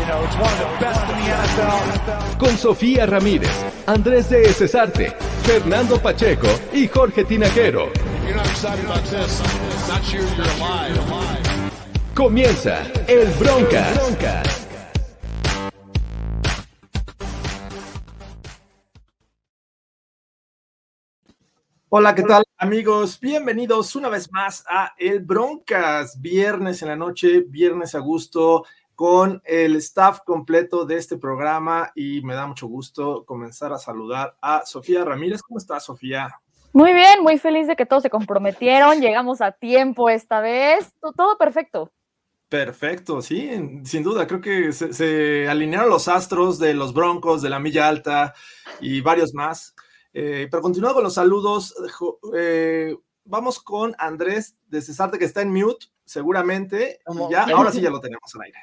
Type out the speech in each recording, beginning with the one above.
You know, it's one of the best in the NFL. Con Sofía Ramírez, Andrés de Cesarte, Fernando Pacheco y Jorge Tinajero. If you're not excited about this, it's not sure you're alive. Comienza el Broncas. Hola, ¿qué tal amigos? Bienvenidos una vez más a El Broncas, viernes en la noche, viernes a gusto, con el staff completo de este programa y me da mucho gusto comenzar a saludar a Sofía Ramírez. ¿Cómo estás, Sofía? Muy bien, muy feliz de que todos se comprometieron, llegamos a tiempo esta vez, to- todo perfecto. Perfecto, sí, sin duda, creo que se, se alinearon los astros de los Broncos, de la Milla Alta y varios más. Eh, pero continuando con los saludos, jo- eh, vamos con Andrés de Cesarte que está en mute, seguramente, ya, ahora sí ya lo tenemos al aire.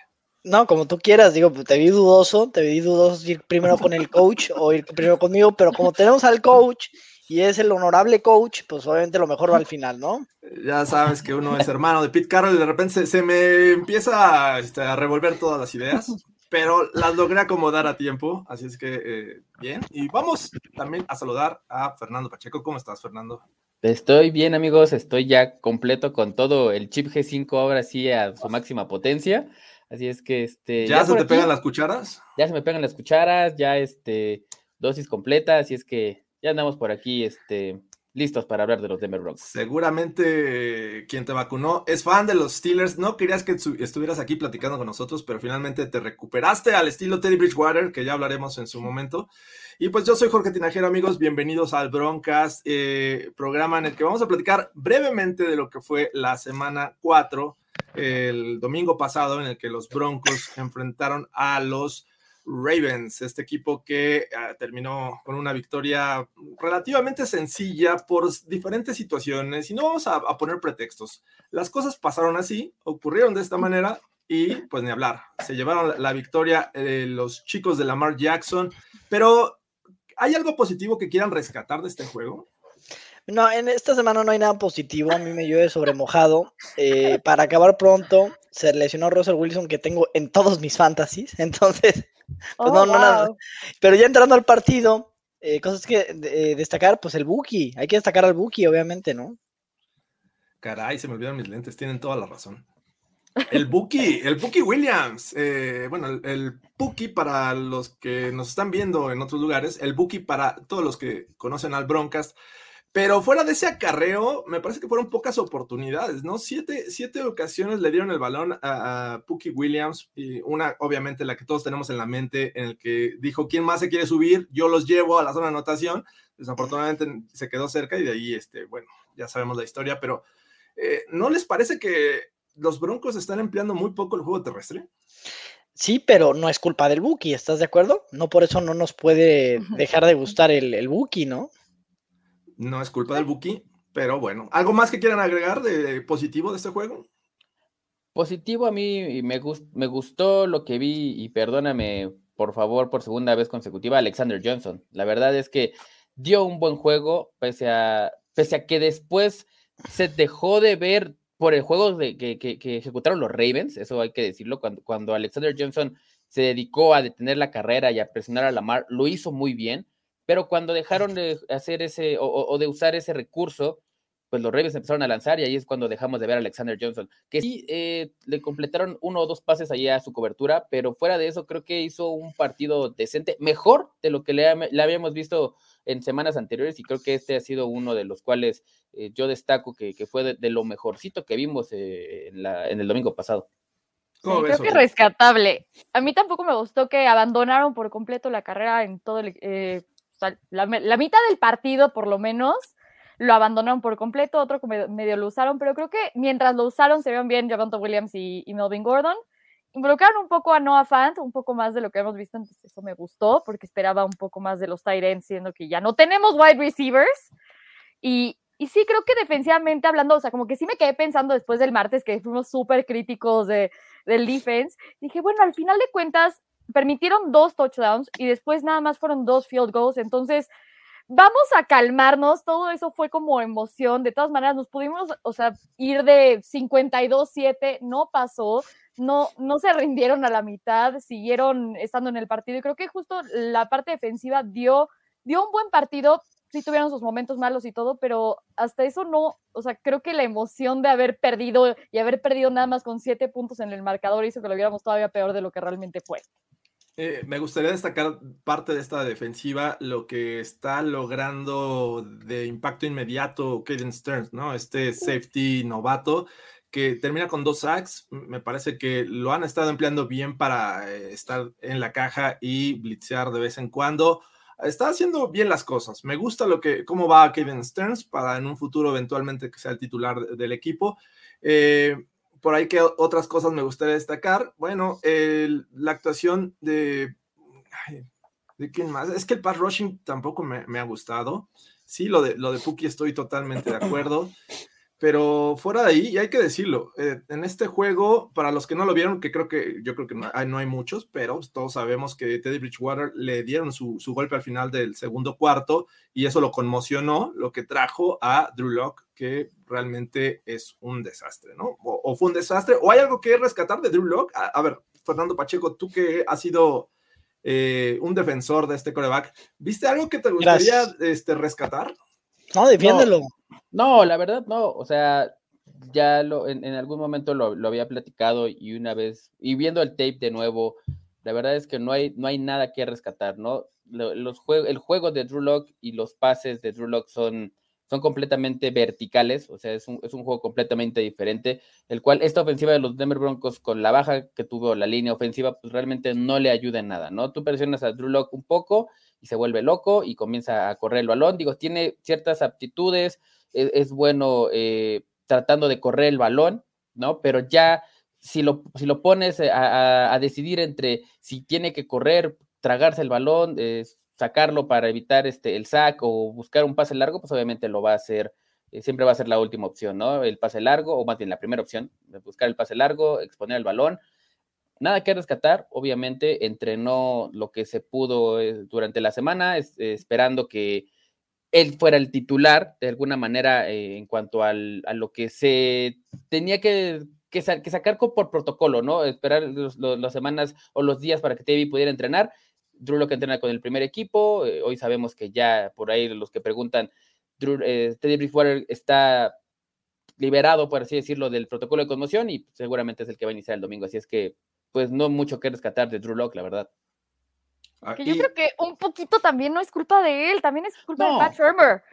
No, como tú quieras, digo, te vi dudoso, te vi dudoso ir primero con el coach o ir primero conmigo, pero como tenemos al coach y es el honorable coach, pues obviamente lo mejor va al final, ¿no? Ya sabes que uno es hermano de Pete Carroll y de repente se, se me empieza a, este, a revolver todas las ideas, pero las logré acomodar a tiempo, así es que eh, bien. Y vamos también a saludar a Fernando Pacheco. ¿Cómo estás, Fernando? Estoy bien, amigos. Estoy ya completo con todo el chip G5 ahora sí a su máxima potencia. Así es que este. ¿Ya, se te aquí, pegan las cucharas? Ya se me pegan las cucharas, ya este. Dosis completa. Así es que ya andamos por aquí, este. Listos para hablar de los Denver Broncos. Seguramente quien te vacunó es fan de los Steelers. No querías que estuvieras aquí platicando con nosotros, pero finalmente te recuperaste al estilo Teddy Bridgewater, que ya hablaremos en su momento. Y pues yo soy Jorge Tinajero, amigos. Bienvenidos al Broncast, eh, programa en el que vamos a platicar brevemente de lo que fue la semana 4, el domingo pasado, en el que los Broncos enfrentaron a los Ravens, este equipo que ah, terminó con una victoria relativamente sencilla por diferentes situaciones y no vamos a, poner pretextos. Las cosas pasaron así, ocurrieron de esta manera y pues ni hablar. Se llevaron la, la victoria eh, los chicos de Lamar Jackson, pero ¿hay algo positivo que quieran rescatar de este juego? No, en esta semana no hay nada positivo, a mí me llueve sobre mojado. Eh, para acabar pronto, se lesionó Russell Wilson, que tengo en todos mis fantasies, entonces, pues Oh, no, no, nada. Pero ya entrando al partido, eh, cosas que eh, destacar, pues el Buki, hay que destacar al Buki, obviamente, ¿no? Caray, se me olvidaron mis lentes, tienen toda la razón. El Buki, el Buki Williams. eh, bueno, el, el Buki para los que nos están viendo en otros lugares, el Buki para todos los que conocen al Broncast. Pero fuera de ese acarreo, me parece que fueron pocas oportunidades, ¿no? Siete, siete ocasiones le dieron el balón a, a Buki Williams, y una, obviamente, la que todos tenemos en la mente, en el que dijo: ¿Quién más se quiere subir? Yo los llevo a la zona de anotación. Desafortunadamente se quedó cerca y de ahí, este, bueno, ya sabemos la historia, pero eh, ¿no les parece que los Broncos están empleando muy poco el juego terrestre? Sí, pero no es culpa del Buki, ¿estás de acuerdo? No por eso no nos puede dejar de gustar el, el Buki, ¿no? No es culpa del Buki, pero bueno. ¿Algo más que quieran agregar de positivo de este juego? Positivo a mí me, me gustó lo que vi y perdóname por favor por segunda vez consecutiva Alexander Johnson. La verdad es que dio un buen juego pese a, pese a que después se dejó de ver por el juego de, que, que- que ejecutaron los Ravens, eso hay que decirlo, cuando, cuando Alexander Johnson se dedicó a detener la carrera y a presionar a Lamar, lo hizo muy bien, pero cuando dejaron de hacer ese o- de usar ese recurso, pues los Ravens empezaron a lanzar y ahí es cuando dejamos de ver a Alexander Johnson, que sí eh, le completaron uno o dos pases allá a su cobertura, pero fuera de eso creo que hizo un partido decente, mejor de lo que le, ha- le habíamos visto en semanas anteriores y creo que este ha sido uno de los cuales eh, yo destaco que, que fue de, de lo mejorcito que vimos eh, en, la- en el domingo pasado. ¿Cómo Sí, ves, creo que Sofía? rescatable. A mí tampoco me gustó que abandonaron por completo la carrera en todo el, eh, la, mitad del partido, por lo menos, lo abandonaron por completo, otro medio, lo usaron, pero creo que mientras lo usaron se vieron bien Javonte Williams y, y Melvin Gordon. involucraron un poco a Noah Fant, un poco más de lo que hemos visto, entonces eso me gustó, porque esperaba un poco más de los Tyrants, siendo que ya no tenemos wide receivers. Y, y sí, creo que defensivamente hablando, o sea, como que sí me quedé pensando después del martes que fuimos súper críticos de, del defense. Dije, bueno, al final de cuentas, permitieron dos touchdowns y después nada más fueron dos field goals. Entonces, vamos a calmarnos. Todo eso fue como emoción. De todas maneras, nos pudimos, o sea, ir de 52-7, no pasó. No, no se rindieron a la mitad, siguieron estando en el partido y creo que justo la parte defensiva dio, dio un buen partido, sí tuvieron sus momentos malos y todo, pero hasta eso no, o sea, creo que la emoción de haber perdido y haber perdido nada más con siete puntos en el marcador hizo que lo viéramos todavía peor de lo que realmente fue. Eh, me gustaría destacar parte de esta defensiva, lo que está logrando de impacto inmediato Caden Stearns, ¿no? Este safety novato que termina con dos sacks. Me parece que lo han estado empleando bien para eh, estar en la caja y blitzear de vez en cuando. Está haciendo bien las cosas. Me gusta lo que, cómo va Kevin Stearns para en un futuro eventualmente que sea el titular del equipo. Eh, por ahí que otras cosas me gustaría destacar. Bueno, la actuación de... ¿De quién más? Es que el pass rushing tampoco me, me, ha gustado. Sí, lo de, lo de Puki estoy totalmente de acuerdo. Pero fuera de ahí, y hay que decirlo, eh, en este juego, para los que no lo vieron, que creo que yo creo que no hay, no hay muchos, pero todos sabemos que Teddy Bridgewater le dieron su, su, golpe al final del segundo cuarto y eso lo conmocionó, lo que trajo a Drew Locke, que realmente es un desastre, ¿no? O, o, fue un desastre, o hay algo que rescatar de Drew Locke. A, a ver, Fernando Pacheco, tú que has sido eh, un defensor de este coreback, ¿viste algo que te gustaría este, rescatar? No, defiéndelo. No. La verdad no, o sea, ya lo, en, en algún momento lo, lo, había platicado y una vez, y viendo el tape de nuevo, la verdad es que no hay, no hay nada que rescatar, ¿no? Los juegos, el juego de Drew Lock y los pases de Drew Lock son, son completamente verticales, o sea, es un, es un juego completamente diferente, el cual esta ofensiva de los Denver Broncos con la baja que tuvo la línea ofensiva, pues realmente no le ayuda en nada, ¿no? Tú presionas a Drew Lock un poco y se vuelve loco y comienza a correr el balón, digo, tiene ciertas aptitudes, es, es bueno eh, tratando de correr el balón, ¿no? Pero ya si lo, si lo pones a, a, a, decidir entre si tiene que correr, tragarse el balón, eh, sacarlo para evitar este, el sack o buscar un pase largo, pues obviamente lo va a hacer, eh, siempre va a ser la última opción, ¿no? El pase largo, o más bien la primera opción, buscar el pase largo, exponer el balón. Nada que rescatar, obviamente entrenó lo que se pudo eh, durante la semana, es, esperando que él fuera el titular de alguna manera eh, en cuanto al, a lo que se tenía que, que, sa que sacar por protocolo, ¿no? Esperar las semanas o los días para que Tevi pudiera entrenar. Drew lo que entrena con el primer equipo. Eh, hoy sabemos que ya por ahí los que preguntan, Drew, eh, Teddy está liberado, por así decirlo, del protocolo de conmoción y seguramente es el que va a iniciar el domingo. Así es que, pues, no mucho que rescatar de Drew Lock, la verdad. Que yo creo que un poquito también no es culpa de él, también es culpa no. de Pat Shermer.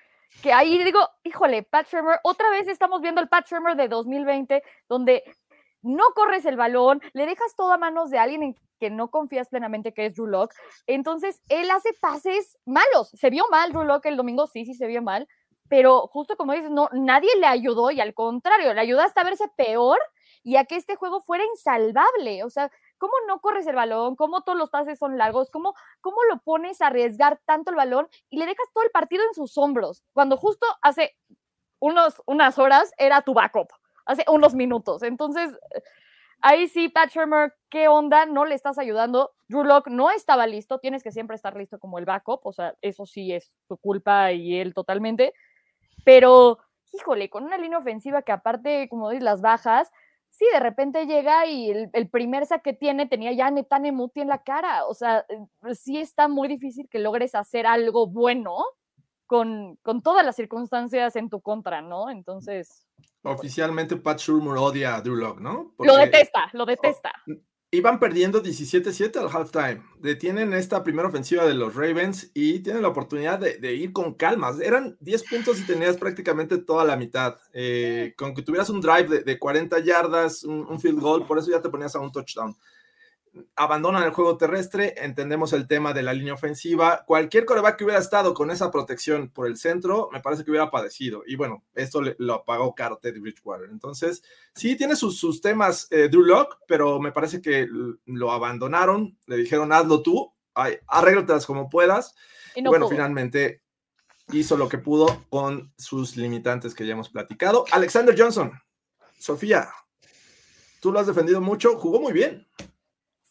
Que ahí digo, híjole, Pat Shermer, otra vez estamos viendo el Pat Shermer de 2020, donde no corres el balón, le dejas todo a manos de alguien en que no confías plenamente que es Drew Lock. Entonces, él hace pases malos. Se vio mal Drew Lock el domingo, sí, sí se vio mal, pero justo como dices, no, nadie le ayudó y al contrario, le ayudó hasta verse peor y a que este juego fuera insalvable. O sea, ¿cómo no corres el balón? ¿Cómo todos los pases son largos? ¿Cómo, ¿Cómo lo pones a arriesgar tanto el balón y le dejas todo el partido en sus hombros? Cuando justo hace unos, unas horas era tu backup, hace unos minutos. Entonces, ahí sí, Pat Shermer, ¿qué onda? No le estás ayudando. Drew Lock no estaba listo, tienes que siempre estar listo como el backup, o sea, eso sí es tu culpa y él totalmente. Pero, híjole, con una línea ofensiva que aparte, como dices, las bajas, sí, de repente llega y el, el primer saque que tiene tenía ya Netane Muti en la cara. O sea, sí está muy difícil que logres hacer algo bueno con, con todas las circunstancias en tu contra, ¿no? Entonces. Oficialmente Pat Shermer odia a Drew Lock, ¿no? Porque, lo detesta, lo detesta. Iban perdiendo 17-7 al halftime. Detienen esta primera ofensiva de los Ravens y tienen la oportunidad de, ir con calmas. Eran 10 puntos y tenías prácticamente toda la mitad. Eh, con que tuvieras un drive de, de 40 yardas, un, field goal, por eso ya te ponías a un touchdown. Abandonan el juego terrestre, entendemos el tema de la línea ofensiva. Cualquier coreback que hubiera estado con esa protección por el centro, me parece que hubiera padecido. Y bueno, esto lo pagó caro Teddy Bridgewater. Entonces, sí, tiene sus, sus temas eh, Drew Lock, pero me parece que lo abandonaron, le dijeron hazlo tú, arréglatelas como puedas. Y, bueno, finalmente hizo lo que pudo con sus limitantes que ya hemos platicado. Alexander Johnson, Sofía, tú lo has defendido mucho, jugó muy bien.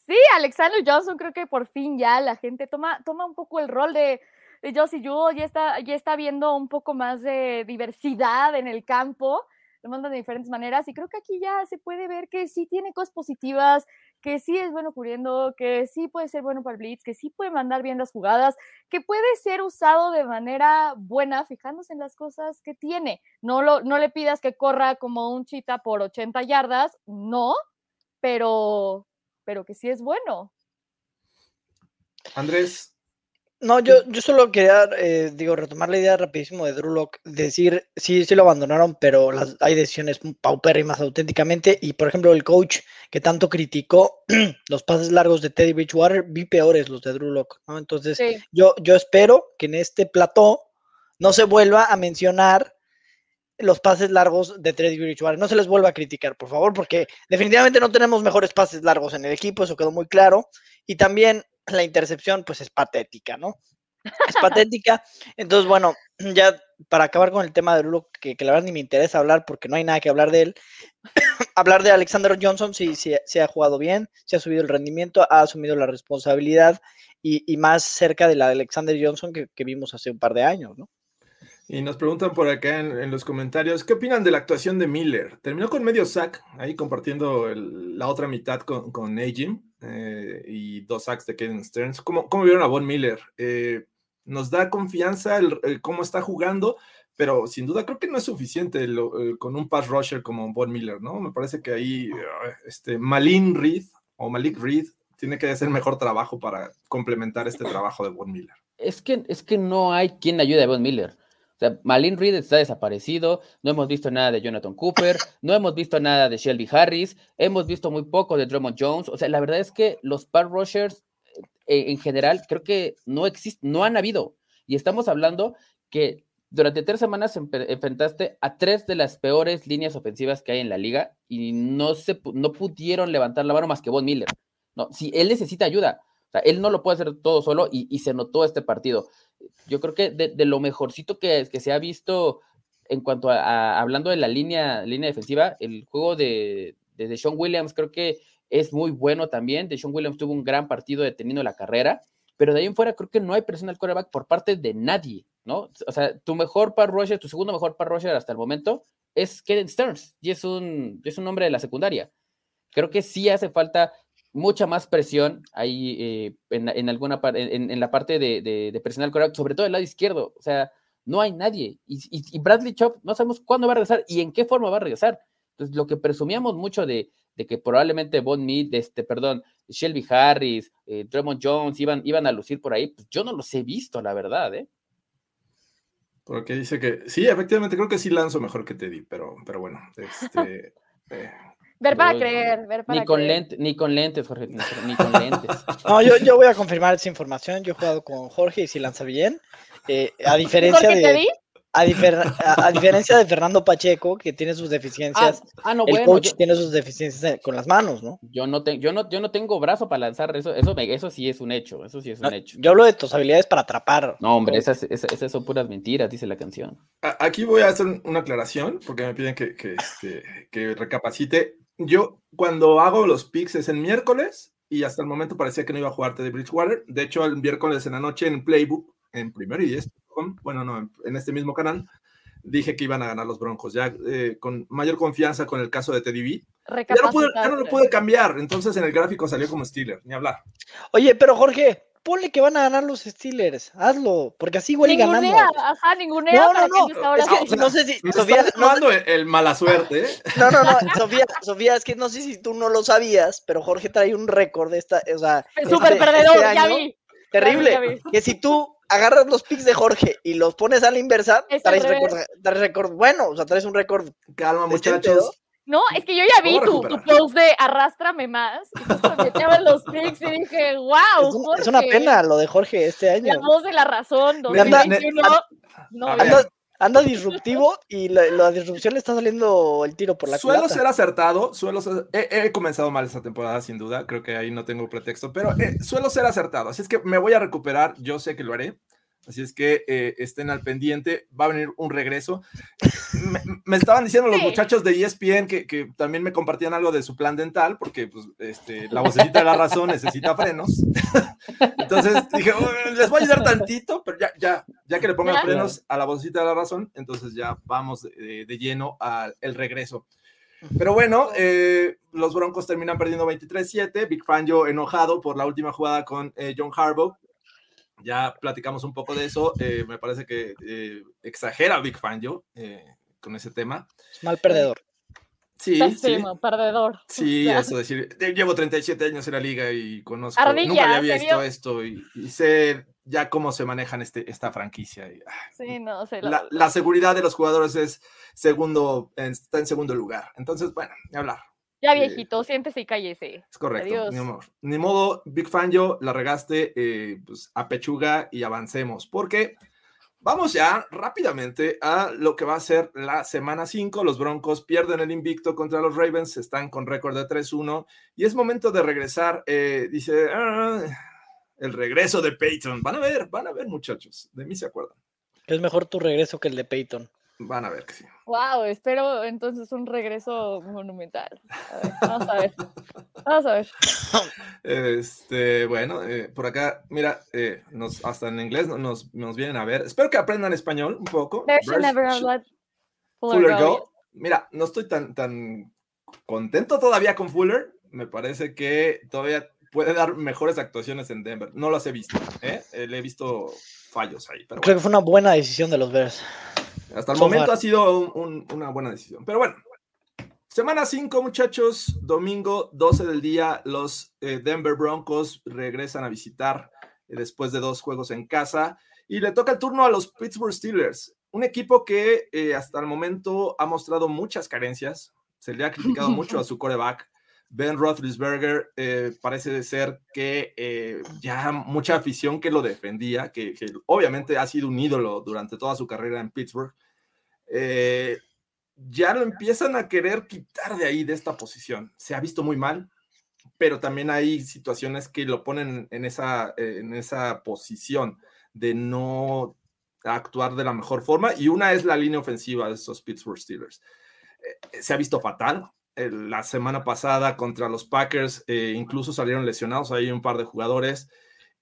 Sí, Alexander Johnson creo que por fin ya la gente toma, toma un poco el rol de, de Josie Jewell, ya está, ya está viendo un poco más de diversidad en el campo, lo mandan de diferentes maneras y creo que aquí ya se puede ver que sí tiene cosas positivas, que sí es bueno cubriendo, que sí puede ser bueno para blitz, que sí puede mandar bien las jugadas, que puede ser usado de manera buena, fijándose en las cosas que tiene. No, lo, no le pidas que corra como un chita por 80 yardas, no, pero, pero que sí es bueno. Andrés. No, yo, yo solo quería, eh, digo, retomar la idea rapidísimo de Drew decir, sí, sí lo abandonaron, pero las, hay decisiones paupérrimas auténticamente, y por ejemplo el coach que tanto criticó los pases largos de Teddy Bridgewater, vi peores los de Drew Lock, ¿no? Entonces, yo, yo espero que en este plató no se vuelva a mencionar los pases largos de Teddy Bridgewater. No se les vuelva a criticar, por favor, porque definitivamente no tenemos mejores pases largos en el equipo, eso quedó muy claro. Y también la intercepción, pues es patética, ¿no? Es patética. Entonces, bueno, ya para acabar con el tema de Lulo, que, la verdad ni me interesa hablar porque no hay nada que hablar de él. hablar de Alexander Johnson, sí, sí, se ha jugado bien, se ha subido el rendimiento, ha asumido la responsabilidad y, más cerca de la de Alexander Johnson que, que vimos hace un par de años, ¿no? Y nos preguntan por acá en, los comentarios, ¿qué opinan de la actuación de Miller? Terminó con medio sack, ahí compartiendo la otra mitad con, con eh, y dos sacks de Kevin Stearns. ¿Cómo, cómo vieron a Von Miller? Eh, nos da confianza el, cómo está jugando, pero sin duda creo que no es suficiente eh, con un pass rusher como Von Miller, ¿no? Me parece que ahí este, Malin Reed o Malik Reed tiene que hacer mejor trabajo para complementar este trabajo de Von Miller. Es que, es que no hay quien ayude a Von Miller. Malin Reed está desaparecido, no hemos visto nada de Jonathan Cooper, no hemos visto nada de Shelby Harris, hemos visto muy poco de Drummond Jones. O sea, la verdad es que los pass rushers eh, en general creo que no existen, no han habido. Y estamos hablando que durante tres semanas enfrentaste a tres de las peores líneas ofensivas que hay en la liga y no, se, no pudieron levantar la mano más que Von Miller. No, si él necesita ayuda, o sea, él no lo puede hacer todo solo y se notó este partido yo creo que de, lo mejorcito que, que, se ha visto en cuanto a, hablando de la línea, línea defensiva, el juego de, de, Sean Williams creo que es muy bueno también. De Sean Williams tuvo un gran partido deteniendo la carrera, pero de ahí en fuera creo que no hay presión al quarterback por parte de nadie, ¿no? O sea, tu mejor par rusher, tu segundo mejor par rusher hasta el momento es Kevin Stearns y es un, es un hombre de la secundaria. Creo que sí hace falta mucha más presión ahí eh, en, alguna en, en, la parte de, de, de presionar sobre todo el lado izquierdo. O sea, no hay nadie. Y, Bradley Chop no sabemos cuándo va a regresar y en qué forma va a regresar. Entonces, lo que presumíamos mucho de, de que probablemente Von Mead, este, perdón, Shelby Harris, eh, Jones iban, iban a lucir por ahí, pues yo no los he visto, la verdad, ¿eh? Porque dice que sí, efectivamente, creo que sí lanzo mejor que Teddy, pero, pero bueno, este, eh, Ver para creer, ver para ni con creer. ni con lentes, Jorge, ni, con lentes. No, yo, yo voy a confirmar esa información. Yo he jugado con Jorge y si lanza bien. Eh, a diferencia de. A, diferencia de Fernando Pacheco, que tiene sus deficiencias, ah, ah no, el coach tiene sus deficiencias con las manos, ¿no? Yo no, yo no, yo no tengo brazo para lanzar, eso, eso, eso sí es un hecho, eso sí es un hecho. Yo hablo de tus habilidades para atrapar. No, hombre, esas, esas, son puras mentiras, dice la canción. Aquí voy a hacer una aclaración, porque me piden que, que, este, que recapacite yo cuando hago los picks es en miércoles y hasta el momento parecía que no iba a jugarte de Bridgewater. De hecho, el miércoles en la noche en Playbook, en primero y diez, bueno, no, en este mismo canal, dije que iban a ganar los Broncos, ya eh, con mayor confianza con el caso de Teddy B. Ya no, pude, ya no lo pude cambiar, entonces en el gráfico salió como Steeler, ni hablar. Oye, pero Jorge, ponle que van a ganar los Steelers, hazlo, porque así igual y ganamos. Ajá, ninguna. No, no, no, es que, no sé si, Sofía, no, el, mala suerte. ¿eh? No, no, no, Sofía, Sofía, es que no sé si tú no lo sabías, pero Jorge trae un récord de esta, o sea, súper este, perdedor, este ya vi. Terrible, que si tú agarras los picks de Jorge y los pones a la inversa, traes récord, récord bueno, o sea, traes un récord. Calma, muchachos. No, es que yo ya vi tu, tu, post de arrástrame más. Y los pics y dije, wow. Es, una pena lo de Jorge este año. La voz de la razón, 2021. no, anda, disruptivo y la, disrupción le está saliendo el tiro por la Suelo ser acertado, suelo he, comenzado mal esta temporada sin duda, creo que ahí no tengo pretexto, pero eh, suelo ser acertado, así es que me voy a recuperar, yo sé que lo haré. Así es que eh, estén al pendiente, va a venir un regreso. Me, estaban diciendo los muchachos de ESPN que, que, también me compartían algo de su plan dental, porque pues, este, la vocecita de la razón necesita frenos. entonces dije, les voy a ayudar tantito, pero ya, ya, ya que le pongan frenos a la vocecita de la razón, entonces ya vamos de, lleno al regreso. Pero bueno, eh, los Broncos terminan perdiendo 23-7. Big Fangio enojado por la última jugada con eh, John Harbaugh ya platicamos un poco de eso. Eh, me parece que eh, exagera Big Fan yo eh, con ese tema. Mal perdedor. Sí, sí. perdedor. Sí, eso decir, llevo 37 años en la liga y conozco, nunca había visto esto y, sé ya cómo se manejan este, esta franquicia. Ah, sí, no sé. La, seguridad de los jugadores es segundo, está en segundo lugar. Entonces, bueno, ni hablar. Ya viejito, siéntese y cállese. Es correcto. Ni, modo, Big Fan yo, la regaste, eh, pues a pechuga y avancemos, porque vamos ya rápidamente a lo que va a ser la semana 5. Los Broncos pierden el invicto contra los Ravens, están con récord de 3-1 y es momento de regresar. Eh, dice, ah, el regreso de Peyton. Van a ver, van a ver muchachos, de mí se acuerdan. Es mejor tu regreso que el de Peyton. Van a ver que sí. Wow, espero entonces un regreso monumental. vamos a ver. Vamos a ver. Este, bueno, eh, por acá, mira, eh, nos, hasta en inglés nos, nos, vienen a ver. Espero que aprendan español un poco. Fuller, go. Mira, no estoy tan, tan contento todavía con Fuller. Me parece que todavía puede dar mejores actuaciones en Denver. No las he visto, ¿eh? eh le he visto fallos ahí. Creo que fue una buena decisión de los Bears. Hasta el momento ha sido una buena decisión. Pero bueno, semana 5, muchachos. Domingo 12 del día, los eh, Denver Broncos regresan a visitar eh, después de dos juegos en casa. Y le toca el turno a los Pittsburgh Steelers, un equipo que eh, hasta el momento ha mostrado muchas carencias. Se le ha criticado mucho a su coreback. Ben Roethlisberger parece ser que ya mucha afición que lo defendía, que, obviamente ha sido un ídolo durante toda su carrera en Pittsburgh, eh, ya lo empiezan a querer quitar de ahí, de esta posición. Se ha visto muy mal, pero también hay situaciones que lo ponen en esa, en esa posición de no actuar de la mejor forma. Y una es la línea ofensiva de esos Pittsburgh Steelers. Eh, se ha visto fatal. La semana pasada contra los Packers, eh, incluso salieron lesionados ahí un par de jugadores.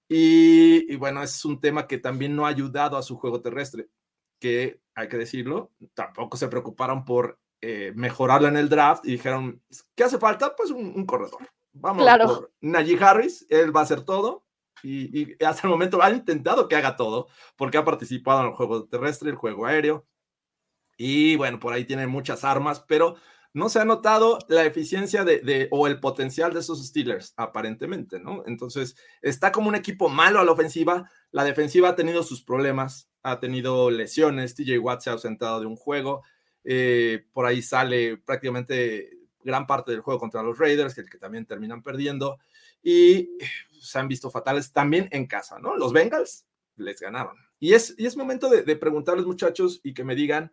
Y, y, bueno, es un tema que también no ha ayudado a su juego terrestre que, hay que decirlo, tampoco se preocuparon por eh, mejorarlo en el draft y dijeron, ¿qué hace falta? Pues un, corredor. Vamos claro. por Najee Harris, él va a hacer todo y, hasta el momento ha intentado que haga todo porque ha participado en el juego terrestre, el juego aéreo y bueno, por ahí tiene muchas armas, pero no se ha notado la eficiencia de, o el potencial de esos Steelers, aparentemente, ¿no? Entonces, está como un equipo malo a la ofensiva, la defensiva ha tenido sus problemas, ha tenido lesiones, TJ Watt se ha ausentado de un juego, eh, por ahí sale prácticamente gran parte del juego contra los Raiders, que, que también terminan perdiendo, y se han visto fatales también en casa, ¿no? Los Bengals les ganaron. Y es, y es momento de, de preguntarles, muchachos, y que me digan,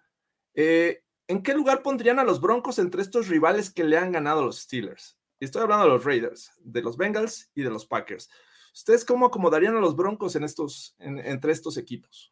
eh, ¿en qué lugar pondrían a los Broncos entre estos rivales que le han ganado a los Steelers? Y estoy hablando de los Raiders, de los Bengals y de los Packers. ¿Ustedes cómo acomodarían a los Broncos en estos, entre estos equipos?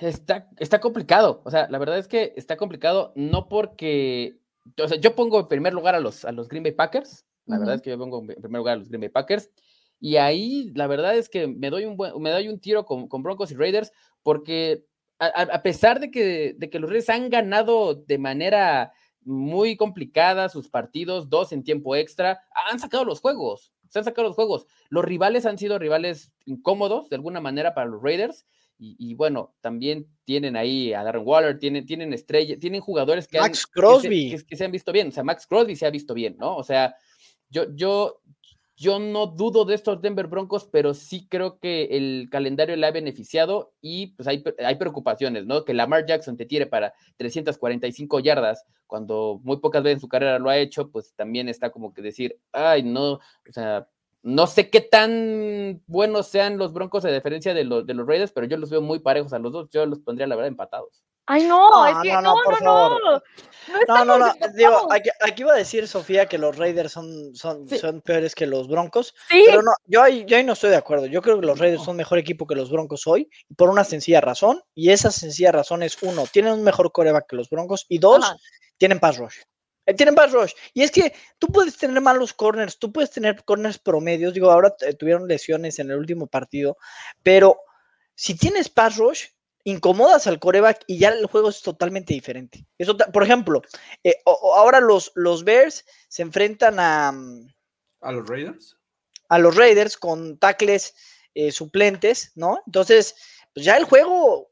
está, está complicado. O sea, la verdad es que está complicado, no porque. O sea, yo pongo en primer lugar a los, a los Green Bay Packers. La verdad es que yo pongo en primer lugar a los Green Bay Packers. Y ahí, la verdad es que me doy un, buen, me doy un tiro con, con Broncos y Raiders, porque a, pesar de que, de que los Raiders han ganado de manera muy complicada sus partidos, dos en tiempo extra, han sacado los juegos, se han sacado los juegos. Los rivales han sido rivales incómodos de alguna manera para los Raiders. Y, bueno, también tienen ahí a Darren Waller, tienen, tienen estrella, tienen jugadores que, Max Crosby. Que, se, han visto bien. O sea, Max Crosby se ha visto bien, ¿no? O sea, yo, yo yo no dudo de estos Denver Broncos, pero sí creo que el calendario le ha beneficiado y pues hay, hay preocupaciones, ¿no? Que Lamar Jackson te tire para 345 yardas cuando muy pocas veces en su carrera lo ha hecho, pues también está como que decir, ay, no, o sea, no sé qué tan buenos sean los Broncos a diferencia de, los de los Raiders, pero yo los veo muy parejos a los dos, yo los pondría la verdad empatados. Ay, no, es que no, no, no, no, no, no, no, digo, aquí, aquí, iba a decir Sofía que los Raiders son, son, son peores que los Broncos, ¿Sí? pero no, yo ahí, yo ahí no estoy de acuerdo, yo creo que los Raiders son mejor equipo que los Broncos hoy, por una sencilla razón, y esa sencilla razón es, uno, tienen un mejor coreback que los Broncos, y dos, tienen pass rush. Eh, tienen pass rush. Y es que tú puedes tener malos corners, tú puedes tener corners promedios. Digo, ahora tuvieron lesiones en el último partido, pero si tienes pass rush, incomodas al coreback y ya el juego es totalmente diferente. Eso, por ejemplo, eh, ahora los, los Bears se enfrentan a... Mm, ¿A los Raiders? A los Raiders con tackles eh, suplentes, ¿no? Entonces, pues ya el juego,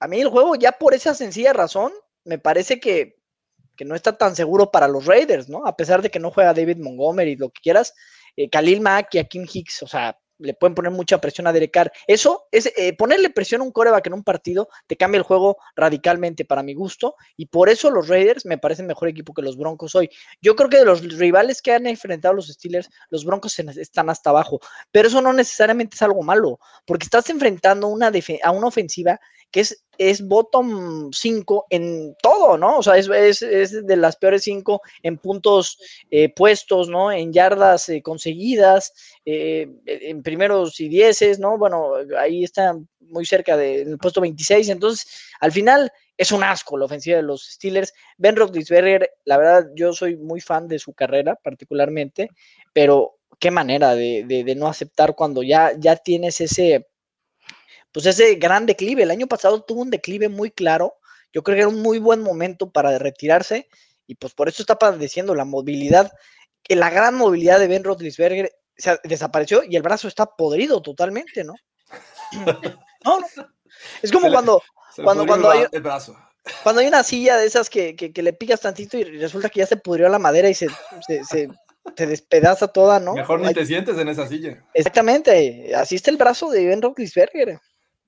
a mí el juego ya por esa sencilla razón, me parece que, que no está tan seguro para los Raiders, ¿no? A pesar de que no juega David Montgomery, lo que quieras, eh, Khalil Mack y Akim Hicks, o sea, le pueden poner mucha presión a Derek Carr. Eso es eh, ponerle presión a un coreback en un partido, te cambia el juego radicalmente para mi gusto, y por eso los Raiders me parecen mejor equipo que los Broncos hoy. Yo creo que de los rivales que han enfrentado los Steelers, los Broncos están hasta abajo, pero eso no necesariamente es algo malo, porque estás enfrentando una a una ofensiva que es, es bottom 5 en todo, ¿no? O sea, es, es, de las peores 5 en puntos eh, puestos, ¿no? En yardas eh, conseguidas, eh, en primeros y dieces, ¿no? Bueno, ahí está muy cerca del puesto 26. Entonces, al final, es un asco la ofensiva de los Steelers. Ben Roethlisberger, la verdad, yo soy muy fan de su carrera, particularmente, pero qué manera de, de, de no aceptar cuando ya, ya tienes ese pues ese gran declive. El año pasado tuvo un declive muy claro. Yo creo que era un muy buen momento para retirarse y pues por eso está padeciendo la movilidad, que la gran movilidad de Ben Roethlisberger se desapareció y el brazo está podrido totalmente, ¿no? no, Es como cuando, cuando, cuando hay, cuando hay una silla de esas que, que, le picas tantito y resulta que ya se pudrió la madera y se, se, se, despedaza toda, ¿no? Mejor ni te sientes en esa silla. Exactamente, así está el brazo de Ben Roethlisberger.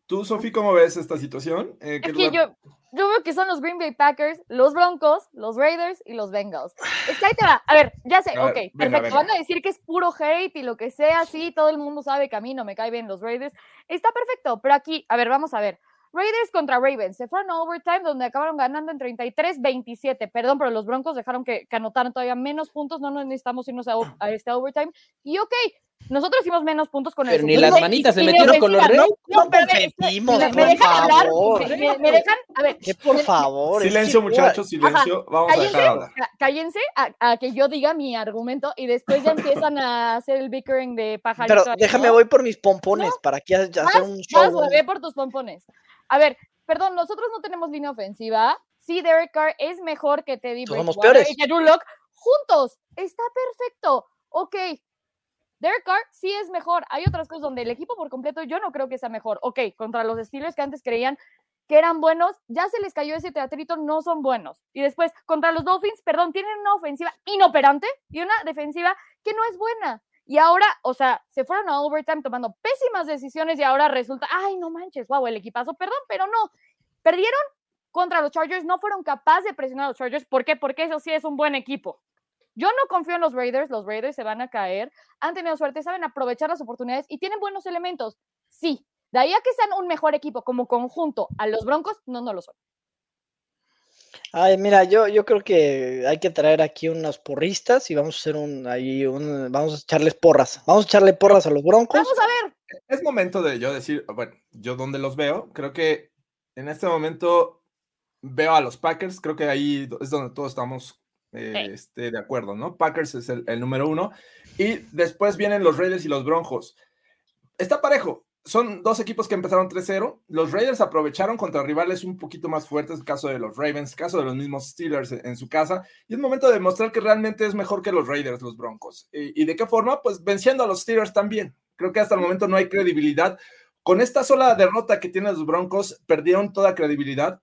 Tú, Sofi, ¿cómo ves esta situación? Eh, es que yo, yo veo que son los Green Bay Packers, los Broncos, los Raiders y los Bengals. Es que ahí te va. A ver, ya sé, ok, perfecto. Van a decir que es puro hate y lo que sea, sí, todo el mundo sabe que a mí no me cae bien los Raiders. Está perfecto, pero aquí, a ver, vamos a ver. Raiders contra Ravens. Se fueron a overtime donde acabaron ganando en 33-27. Perdón, pero los Broncos dejaron que, que, anotaran todavía menos puntos. No nos necesitamos irnos a, a este overtime. Y ok, nosotros hicimos menos puntos con pero el Ni las manitas se metieron con los Reyes. No, no, competimos, me, me dejan hablar. Me, me, dejan, a ver. Que por favor. Silencio, muchachos, silencio. Ajá, Vamos cállense, a dejar hablar. Cállense a, a, que yo diga mi argumento y después ya empiezan a hacer el bickering de pajarito. Pero déjame, ¿no? voy por mis pompones para aquí hacer un show. Vas, ve por tus pompones. A ver, perdón, nosotros no tenemos línea ofensiva. Sí, Derek Carr es mejor que Teddy Bridgewater y que Drew Lock. Juntos, está perfecto. Ok, Derek Carr sí es mejor. Hay otras cosas donde el equipo por completo yo no creo que sea mejor. Ok, contra los Steelers que antes creían que eran buenos, ya se les cayó ese teatrito, no son buenos. Y después, contra los Dolphins, perdón, tienen una ofensiva inoperante y una defensiva que no es buena. Y ahora, o sea, se fueron a overtime tomando pésimas decisiones y ahora resulta, ay, no manches, wow, el equipazo, perdón, pero no. Perdieron contra los Chargers, no fueron capaces de presionar a los Chargers. ¿Por qué? Porque eso sí es un buen equipo. Yo no confío en los Raiders, los Raiders se van a caer, han tenido suerte, saben aprovechar las oportunidades y tienen buenos elementos. Sí, de ahí a que sean un mejor equipo como conjunto a los Broncos, no, no lo son. Ay, mira, yo, yo creo que hay que traer aquí unos porristas y vamos a hacer un ahí un vamos a echarles porras. Vamos a echarle porras a los Broncos. Vamos a ver. Es momento de yo decir, bueno, yo donde los veo, creo que en este momento veo a los Packers, creo que ahí es donde todos estamos eh, este, de acuerdo, ¿no? Packers es el, número uno. Y después vienen los Raiders y los Broncos. Está parejo. Son dos equipos que empezaron 3-0. Los Raiders aprovecharon contra rivales un poquito más fuertes, el caso de los Ravens, caso de los mismos Steelers en, su casa. Y es momento de demostrar que realmente es mejor que los Raiders, los Broncos. ¿Y, ¿Y de qué forma? Pues venciendo a los Steelers también. Creo que hasta el momento no hay credibilidad. Con esta sola derrota que tienen los Broncos, perdieron toda credibilidad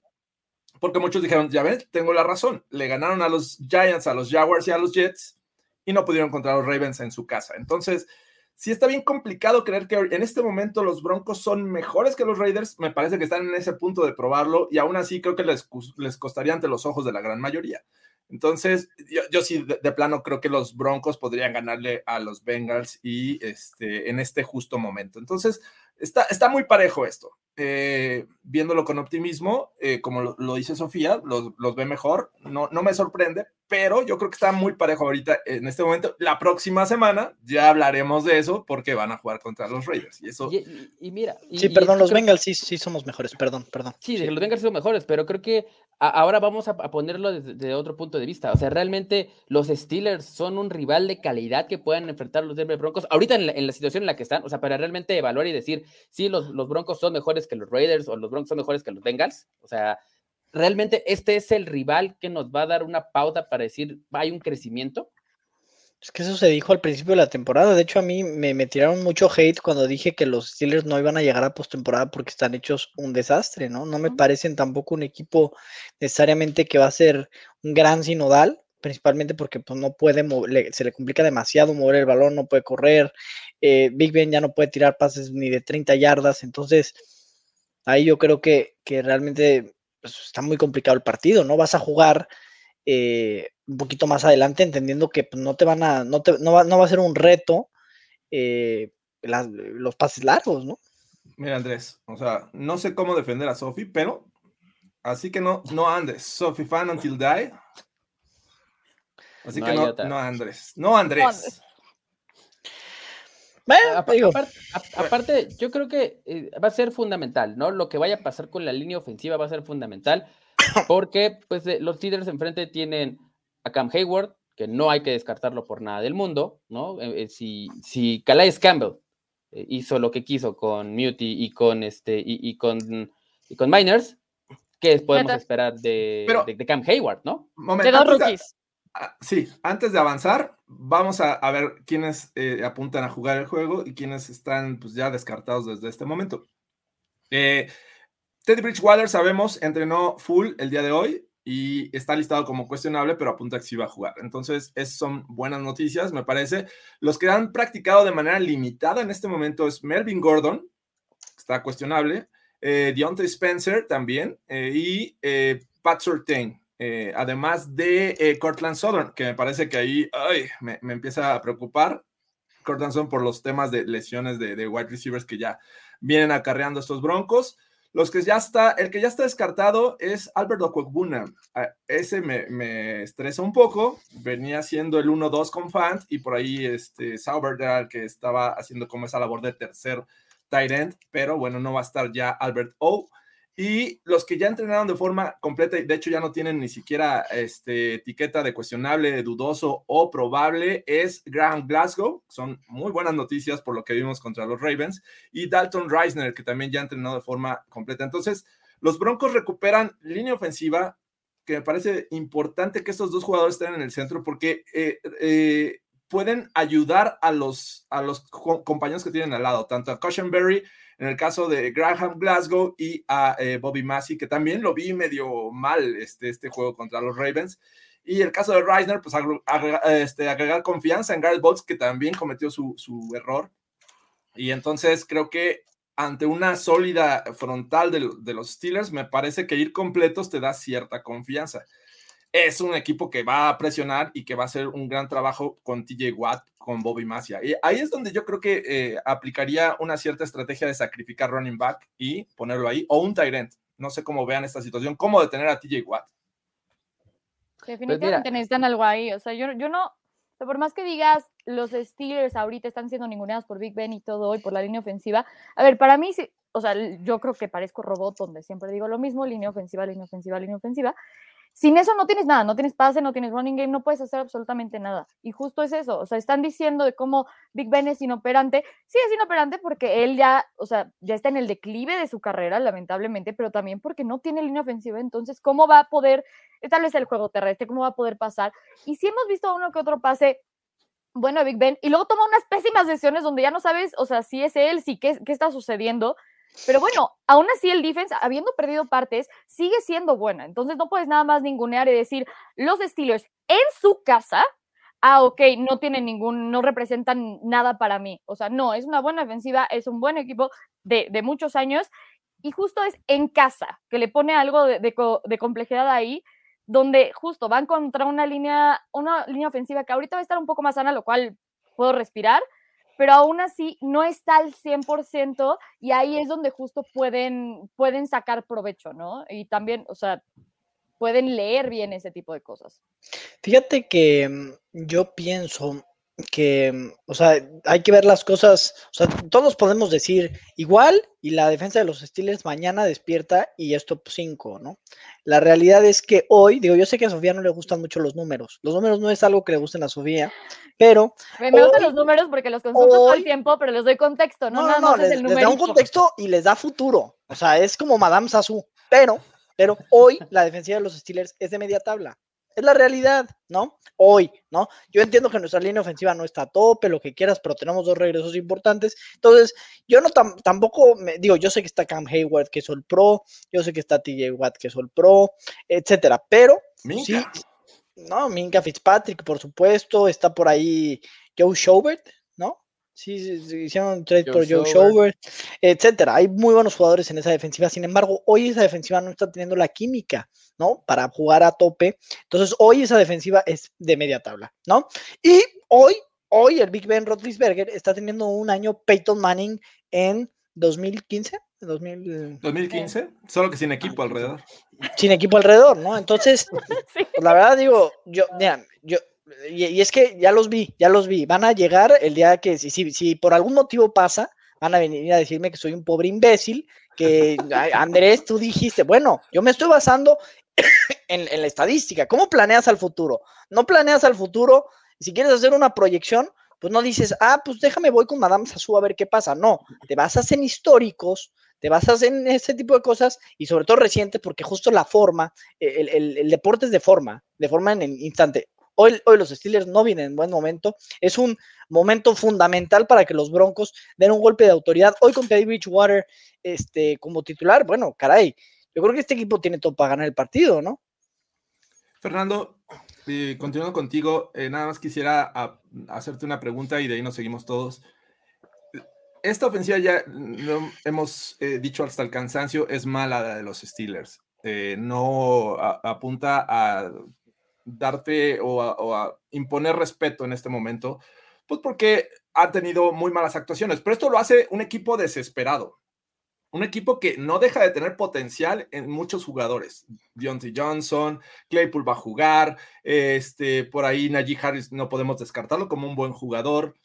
porque muchos dijeron, ya ven, tengo la razón, le ganaron a los Giants, a los Jaguars y a los Jets, y no pudieron contra los Ravens en su casa. Entonces, si está bien complicado creer que en este momento los Broncos son mejores que los Raiders. Me parece que están en ese punto de probarlo y aún así creo que les, les costaría ante los ojos de la gran mayoría. Entonces, yo, sí de, plano creo que los Broncos podrían ganarle a los Bengals y este, en este justo momento. Entonces, está, está muy parejo esto. Eh, viéndolo con optimismo, eh, como lo, dice Sofía, los, los, ve mejor. No, no me sorprende, pero yo creo que está muy parejo ahorita en este momento. La próxima semana ya hablaremos de eso porque van a jugar contra los Raiders. Y eso. Y, mira. sí, perdón, los Bengals sí, sí somos mejores, perdón, perdón. Sí, los Bengals son mejores, pero creo que ahora vamos a, ponerlo desde, otro punto de vista. O sea, realmente los Steelers son un rival de calidad que puedan enfrentar los Denver Broncos. Ahorita en la, situación en la que están, o sea, para realmente evaluar y decir si los, los Broncos son mejores que los Raiders o los Broncos son mejores que los Bengals. O sea, realmente este es el rival que nos va a dar una pauta para decir, hay un crecimiento. Es que eso se dijo al principio de la temporada. De hecho, a mí me, me tiraron mucho hate cuando dije que los Steelers no iban a llegar a postemporada porque están hechos un desastre, ¿no? No me parecen tampoco un equipo necesariamente que va a ser un gran sinodal, principalmente porque pues, no puede se le complica demasiado mover el balón, no puede correr. Eh, Big Ben ya no puede tirar pases ni de 30 yardas. Entonces, ahí yo creo que, que realmente pues, está muy complicado el partido, ¿no? Vas a jugar eh, un poquito más adelante, entendiendo que pues, no te van a, no, te, no, va, no va a ser un reto eh, los pases largos, ¿no? Mira, Andrés, o sea, no sé cómo defender a Sofi, pero así que no, no andes. Sofi fan until die. Así que no, no Andrés. No Andrés. aparte, yo creo que eh, va a ser fundamental, ¿no? Lo que vaya a pasar con la línea ofensiva va a ser fundamental, porque pues los Steelers enfrente tienen a Cam Hayward, que no hay que descartarlo por nada del mundo, ¿no? Eh, eh, si, si Calais Campbell hizo lo que quiso con Muty y con este y, con y con Miners, ¿qué podemos esperar de, de, Cam Hayward, no? de dos rookies. Sí, antes de avanzar, vamos a, ver quiénes eh, apuntan a jugar el juego y quiénes están pues, ya descartados desde este momento. Eh, Teddy Bridgewater, sabemos, entrenó full el día de hoy y está listado como cuestionable, pero apunta que sí va a jugar. Entonces, esas son buenas noticias, me parece. Los que han practicado de manera limitada en este momento es Melvin Gordon, está cuestionable, eh, Deontay Spencer también, y Pat Surtain eh, además de eh, Cortland Southern, que me parece que ahí me, empieza a preocupar. Cortland Southern por los temas de lesiones de, wide receivers que ya vienen acarreando estos broncos. Los que ya está, el que ya está descartado es Albert Okwekbuna. Ese me, estresa un poco. Venía haciendo el 1-2 con Fant y por ahí este Sauber era el que estaba haciendo como esa labor de tercer tight end, pero bueno, no va a estar ya Albert O. Y los que ya entrenaron de forma completa, y de hecho ya no tienen ni siquiera este, etiqueta de cuestionable, dudoso o probable, es Graham Glasgow. Son muy buenas noticias por lo que vimos contra los Ravens. Y Dalton Reisner, que también ya ha entrenado de forma completa. Entonces, los Broncos recuperan línea ofensiva, que me parece importante que estos dos jugadores estén en el centro porque eh, eh, pueden ayudar a los, a los compañeros que tienen al lado, tanto a Cushenberry en el caso de Graham Glasgow y a eh, Bobby Massey, que también lo vi medio mal este, este juego contra los Ravens. Y el caso de Reisner, pues este, agregar confianza en Garrett Bowles, que también cometió su, su, error. Y entonces creo que ante una sólida frontal de, de, los Steelers, me parece que ir completos te da cierta confianza. Es un equipo que va a presionar y que va a hacer un gran trabajo con TJ Watt con Bobby Masia. Y ahí es donde yo creo que eh, aplicaría una cierta estrategia de sacrificar running back y ponerlo ahí, o un Tyrant. No sé cómo vean esta situación, cómo detener a TJ Watt. Definitivamente pues necesitan algo ahí. O sea, yo, yo no, por más que digas, los Steelers ahorita están siendo ninguneados por Big Ben y todo, y por la línea ofensiva. A ver, para mí, o sea, yo creo que parezco robot donde siempre digo lo mismo, línea ofensiva, línea ofensiva, línea ofensiva. Sin eso no tienes nada, no tienes pase, no tienes running game, no puedes hacer absolutamente nada. Y justo es eso, o sea, están diciendo de cómo Big Ben es inoperante. Sí es inoperante porque él ya, o sea, ya está en el declive de su carrera, lamentablemente, pero también porque no tiene línea ofensiva. Entonces, ¿cómo va a poder establecer el juego terrestre? ¿Cómo va a poder pasar? Y si hemos visto uno que otro pase bueno Big Ben y luego toma unas pésimas decisiones donde ya no sabes, o sea, si es él, si qué, qué está sucediendo. Pero bueno, aún así el defense, habiendo perdido partes, sigue siendo buena. Entonces no puedes nada más ningunear y decir, los Steelers en su casa ah, ok, no tienen ningún, no representan nada para mí. O sea, no, es una buena defensiva, es un buen equipo de, muchos años y justo es en casa que le pone algo de, de, complejidad ahí, donde justo van contra una línea, una línea ofensiva que ahorita va a estar un poco más sana, lo cual puedo respirar, pero aún así no está al 100% y ahí es donde justo pueden, pueden sacar provecho, ¿no? Y también, o sea, pueden leer bien ese tipo de cosas. Fíjate que mm, yo pienso que, mm, o sea, hay que ver las cosas, o sea, todos podemos decir igual y la defensa de los Steelers mañana despierta y es top 5, ¿no? La realidad es que hoy, digo, yo sé que a Sofía no le gustan mucho los números, los números no es algo que le gusten a Sofía, pero... Me, gustan los números porque los consulto todo el tiempo, pero les doy contexto, ¿no? No, no, no, les, da un contexto y les da futuro, o sea, es como Madame Sassou, pero, pero hoy la defensiva de los Steelers es de media tabla. Es la realidad, ¿no? Hoy, ¿no? Yo entiendo que nuestra línea ofensiva no está a tope, lo que quieras, pero tenemos dos regresos importantes. Entonces, yo no tampoco, me, digo, yo sé que está Cam Hayward, que es el pro, yo sé que está TJ Watt, que es el pro, etcétera, pero sí, no, Minka Fitzpatrick, por supuesto, está por ahí Joe Schobert, ¿no? Sí, sí, hicieron un trade por Joe Schobert, etcétera. Hay muy buenos jugadores en esa defensiva. Sin embargo, hoy esa defensiva no está teniendo la química, ¿no? Para jugar a tope. Entonces, hoy esa defensiva es de media tabla, ¿no? Y hoy, hoy el Big Ben Roethlisberger está teniendo un año Peyton Manning en 2015. 2015, solo que sin equipo alrededor. Sin equipo alrededor, ¿no? Entonces, pues, la verdad digo, yo, mira, yo, y, es que ya los vi, ya los vi. Van a llegar el día que, si, si, si por algún motivo pasa, van a venir a decirme que soy un pobre imbécil, que Andrés, tú dijiste, bueno, yo me estoy basando en, la estadística. ¿Cómo planeas al futuro? No planeas al futuro. Si quieres hacer una proyección, pues no dices, ah, pues déjame, voy con Madame Sassou a ver qué pasa. No, te basas en históricos, te basas en ese tipo de cosas y sobre todo reciente, porque justo la forma, el, el deporte es de forma, de forma en el instante. Hoy, los Steelers no vienen en buen momento. Es un momento fundamental para que los Broncos den un golpe de autoridad. Hoy con Teddy Bridgewater este, como titular, bueno, caray, yo creo que este equipo tiene todo para ganar el partido, ¿no? Fernando, eh, continuando contigo, eh, nada más quisiera hacerte una pregunta y de ahí nos seguimos todos. Esta ofensiva ya hemos eh, dicho hasta el cansancio, es mala la de los Steelers. no apunta a darte o a, imponer respeto en este momento, pues porque ha tenido muy malas actuaciones. Pero esto lo hace un equipo desesperado. Un equipo que no deja de tener potencial en muchos jugadores. Deontay Johnson, Claypool va a jugar, este, por ahí Najee Harris no podemos descartarlo como un buen jugador.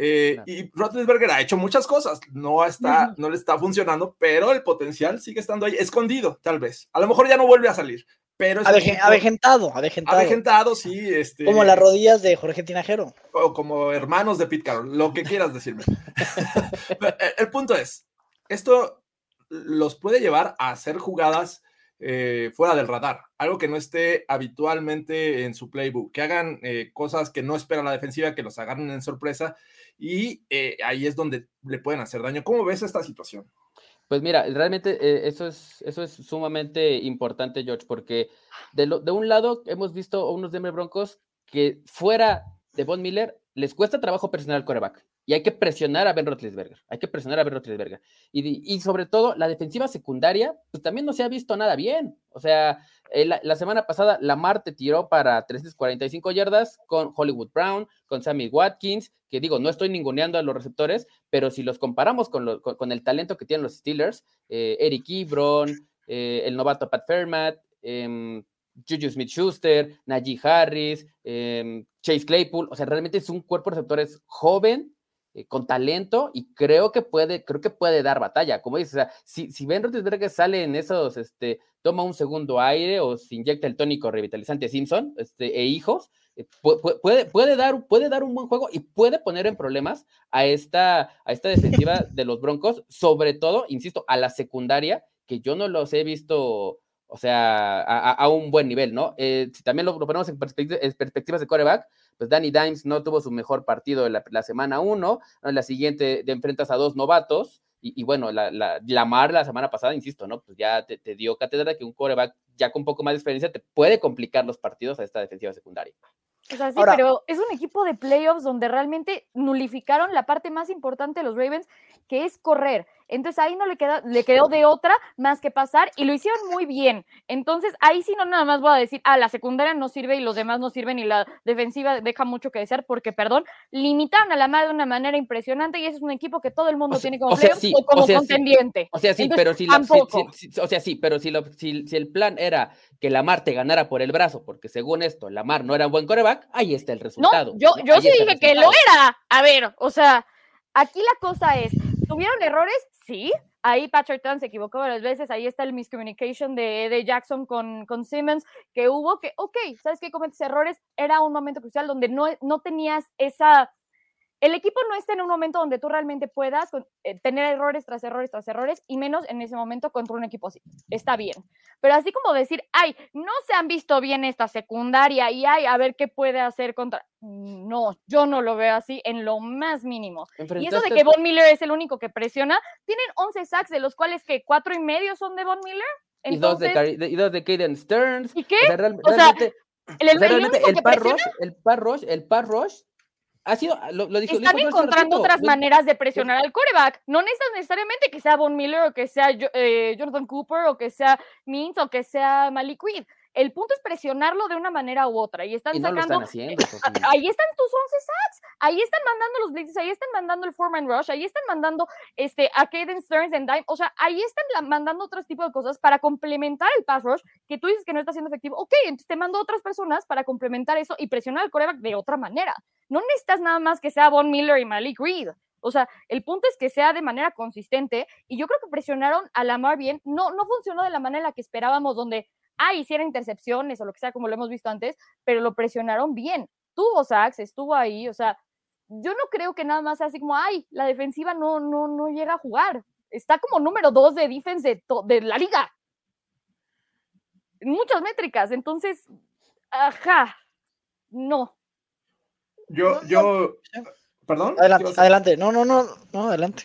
Eh, y Roethlisberger ha hecho muchas cosas, no, está, no le está funcionando, pero el potencial sigue estando ahí, escondido, tal vez. A lo mejor ya no vuelve a salir, pero avejentado, avejentado. Avejentado, sí. Este, como las rodillas de Jorge Tinajero. O como hermanos de Pete Carroll, lo que quieras decirme. el punto es, esto los puede llevar a hacer jugadas eh, fuera del radar, algo que no esté habitualmente en su playbook, que hagan eh, cosas que no espera la defensiva, que los agarren en sorpresa y eh, ahí es donde le pueden hacer daño. ¿Cómo ves esta situación? Pues mira, realmente eh, eso, es, eso es sumamente importante, George, porque de, de un lado hemos visto a unos Denver Broncos que fuera de Von Miller les cuesta trabajo presionar al coreback. Y hay que presionar a Ben Roethlisberger. Hay que presionar a Ben Roethlisberger. Y, y sobre todo, la defensiva secundaria, pues también no se ha visto nada bien. O sea, eh, la, semana pasada, Lamar te tiró para 345 yardas con Hollywood Brown, con Sammy Watkins, que digo, no estoy ninguneando a los receptores, pero si los comparamos con, con, el talento que tienen los Steelers, eh, Eric Ebron, eh, el novato Pat Fermat, em, Juju Smith Schuster, Najee Harris, em, Chase Claypool, o sea, realmente es un cuerpo de receptores joven, eh, con talento y creo que puede, creo que puede dar batalla. Como dices, o sea, si, si Ben Roethlisberger sale en esos, este, toma un segundo aire o se inyecta el tónico revitalizante Simpson este, e hijos, eh, puede, puede, dar, puede dar un buen juego y puede poner en problemas a esta, a esta defensiva de los Broncos, sobre todo, insisto, a la secundaria, que yo no los he visto o sea, a, un buen nivel, ¿no? Eh, si también lo, ponemos en, perspectivas de coreback, pues Danny Dimes no tuvo su mejor partido en la, semana uno, en la siguiente te enfrentas a dos novatos, y, bueno, la, la, Mar la semana pasada, insisto, ¿no? Pues ya te, dio cátedra que un coreback ya con un poco más de experiencia te puede complicar los partidos a esta defensiva secundaria. O sea, sí, pero es un equipo de playoffs donde realmente nulificaron la parte más importante de los Ravens, que es correr. Entonces ahí no le, queda, le quedó de otra más que pasar y lo hicieron muy bien. Entonces ahí sí no nada más voy a decir, ah, la secundaria no sirve y los demás no sirven y la defensiva deja mucho que desear porque, perdón, limitaron a la mar de una manera impresionante y ese es un equipo que todo el mundo tiene como, o como contendiente. O sea, sí, pero si, o sea, sí, pero si, si, el plan era que la Mar te ganara por el brazo, porque según esto, la Mar no era un buen coreback, ahí está el resultado. yo, yo sí dije que lo era. A ver, o sea, aquí la cosa es, ¿tuvieron errores? sí, ahí Patrick Tan se equivocó varias veces, ahí está el miscommunication de, de Jackson con, con Simmons, que hubo que, ok, ¿sabes qué? Cometes errores, era un momento crucial donde no, no tenías esa el equipo no está en un momento donde tú realmente puedas eh, tener errores tras errores tras errores y menos en ese momento contra un equipo así. Está bien. Pero así como decir, ay, no se han visto bien esta secundaria y ay, a ver qué puede hacer contra. No, yo no lo veo así en lo más mínimo. Y eso de que Von Miller es el único que presiona, tienen 11 sacks, de los cuales que cuatro y medio son de Von Miller. y, dos de, y dos de Caden Stearns. ¿Y qué? O sea, el, el, el, par rush, el par rush, el par rush ha sido, lo, lo Están encontrando otras maneras de presionar al coreback. No necesariamente que sea Von Miller o que sea eh, Jonathan Cooper o que sea Mintz o que sea Malik Reed. El punto es presionarlo de una manera u otra. Y están sacando. ahí están tus 11 sacks. Ahí están mandando los blitzes. Ahí están mandando el Foreman Rush. Ahí están mandando este, a Caden Stearns and Dime. O sea, ahí están mandando otros tipos de cosas para complementar el pass rush que tú dices que no está siendo efectivo. Ok, entonces te mando otras personas para complementar eso y presionar al coreback de otra manera. No necesitas nada más que sea Von Miller y Malik Reed. O sea, el punto es que sea de manera consistente y yo creo que presionaron a Lamar bien. No, no funcionó de la manera en la que esperábamos, donde ah, hiciera intercepciones o lo que sea, como lo hemos visto antes, pero lo presionaron bien. Tuvo sacks, estuvo ahí, o sea, yo no creo que nada más sea así como, ay, la defensiva no, no, no llega a jugar. Está como número dos de defense de, de la liga. muchas métricas, entonces, ajá, no. Yo, yo, perdón. Adelante, adelante. No, no, no, no, adelante.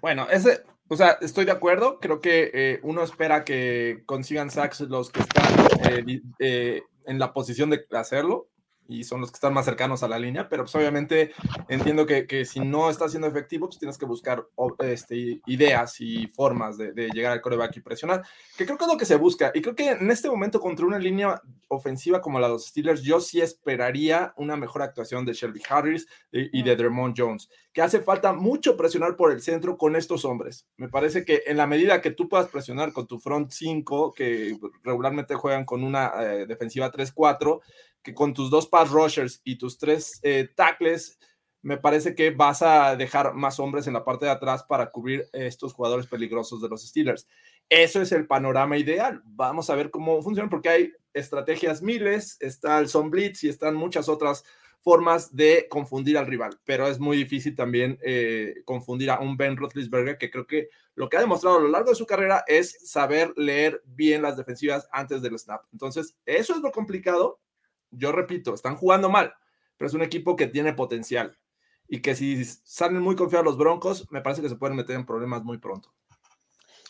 Bueno, ese, o sea, estoy de acuerdo. Creo que eh, uno espera que consigan sacks los que están eh, eh, en la posición de hacerlo y son los que están más cercanos a la línea, pero pues obviamente entiendo que, que si no está siendo efectivo, pues tienes que buscar este, ideas y formas de, de, llegar al coreback y presionar, que creo que es lo que se busca. Y creo que en este momento contra una línea ofensiva como la de los Steelers, yo sí esperaría una mejor actuación de Shelby Harris y, de Dermont Jones, que hace falta mucho presionar por el centro con estos hombres. Me parece que en la medida que tú puedas presionar con tu front 5, que regularmente juegan con una eh, defensiva 3-4, que con tus dos pass rushers y tus tres eh, tackles, me parece que vas a dejar más hombres en la parte de atrás para cubrir estos jugadores peligrosos de los Steelers. Eso es el panorama ideal. Vamos a ver cómo funciona, porque hay estrategias miles, está el Son Blitz y están muchas otras formas de confundir al rival, pero es muy difícil también eh, confundir a un Ben Roethlisberger que creo que lo que ha demostrado a lo largo de su carrera es saber leer bien las defensivas antes del snap. Entonces, eso es lo complicado yo repito, están jugando mal, pero es un equipo que tiene potencial y que si salen muy confiados los Broncos, me parece que se pueden meter en problemas muy pronto.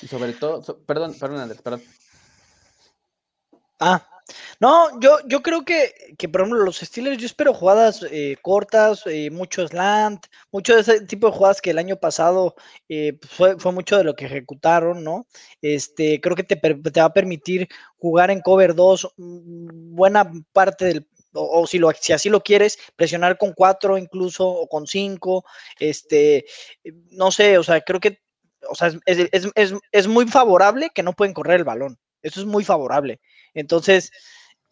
Y sobre todo, perdón, perdón, Andrés, perdón. Ah, no, yo, yo creo que, que, por ejemplo, los Steelers, yo espero jugadas eh, cortas, eh, mucho slant, mucho de ese tipo de jugadas que el año pasado eh, pues, fue, fue, mucho de lo que ejecutaron, ¿no? Este, creo que te, te va a permitir jugar en cover 2 mm, buena parte del, o, si, lo, si así lo quieres, presionar con 4 incluso, o con 5, este, no sé, o sea, creo que, o sea, es, es, es, es muy favorable que no pueden correr el balón, eso es muy favorable. Entonces,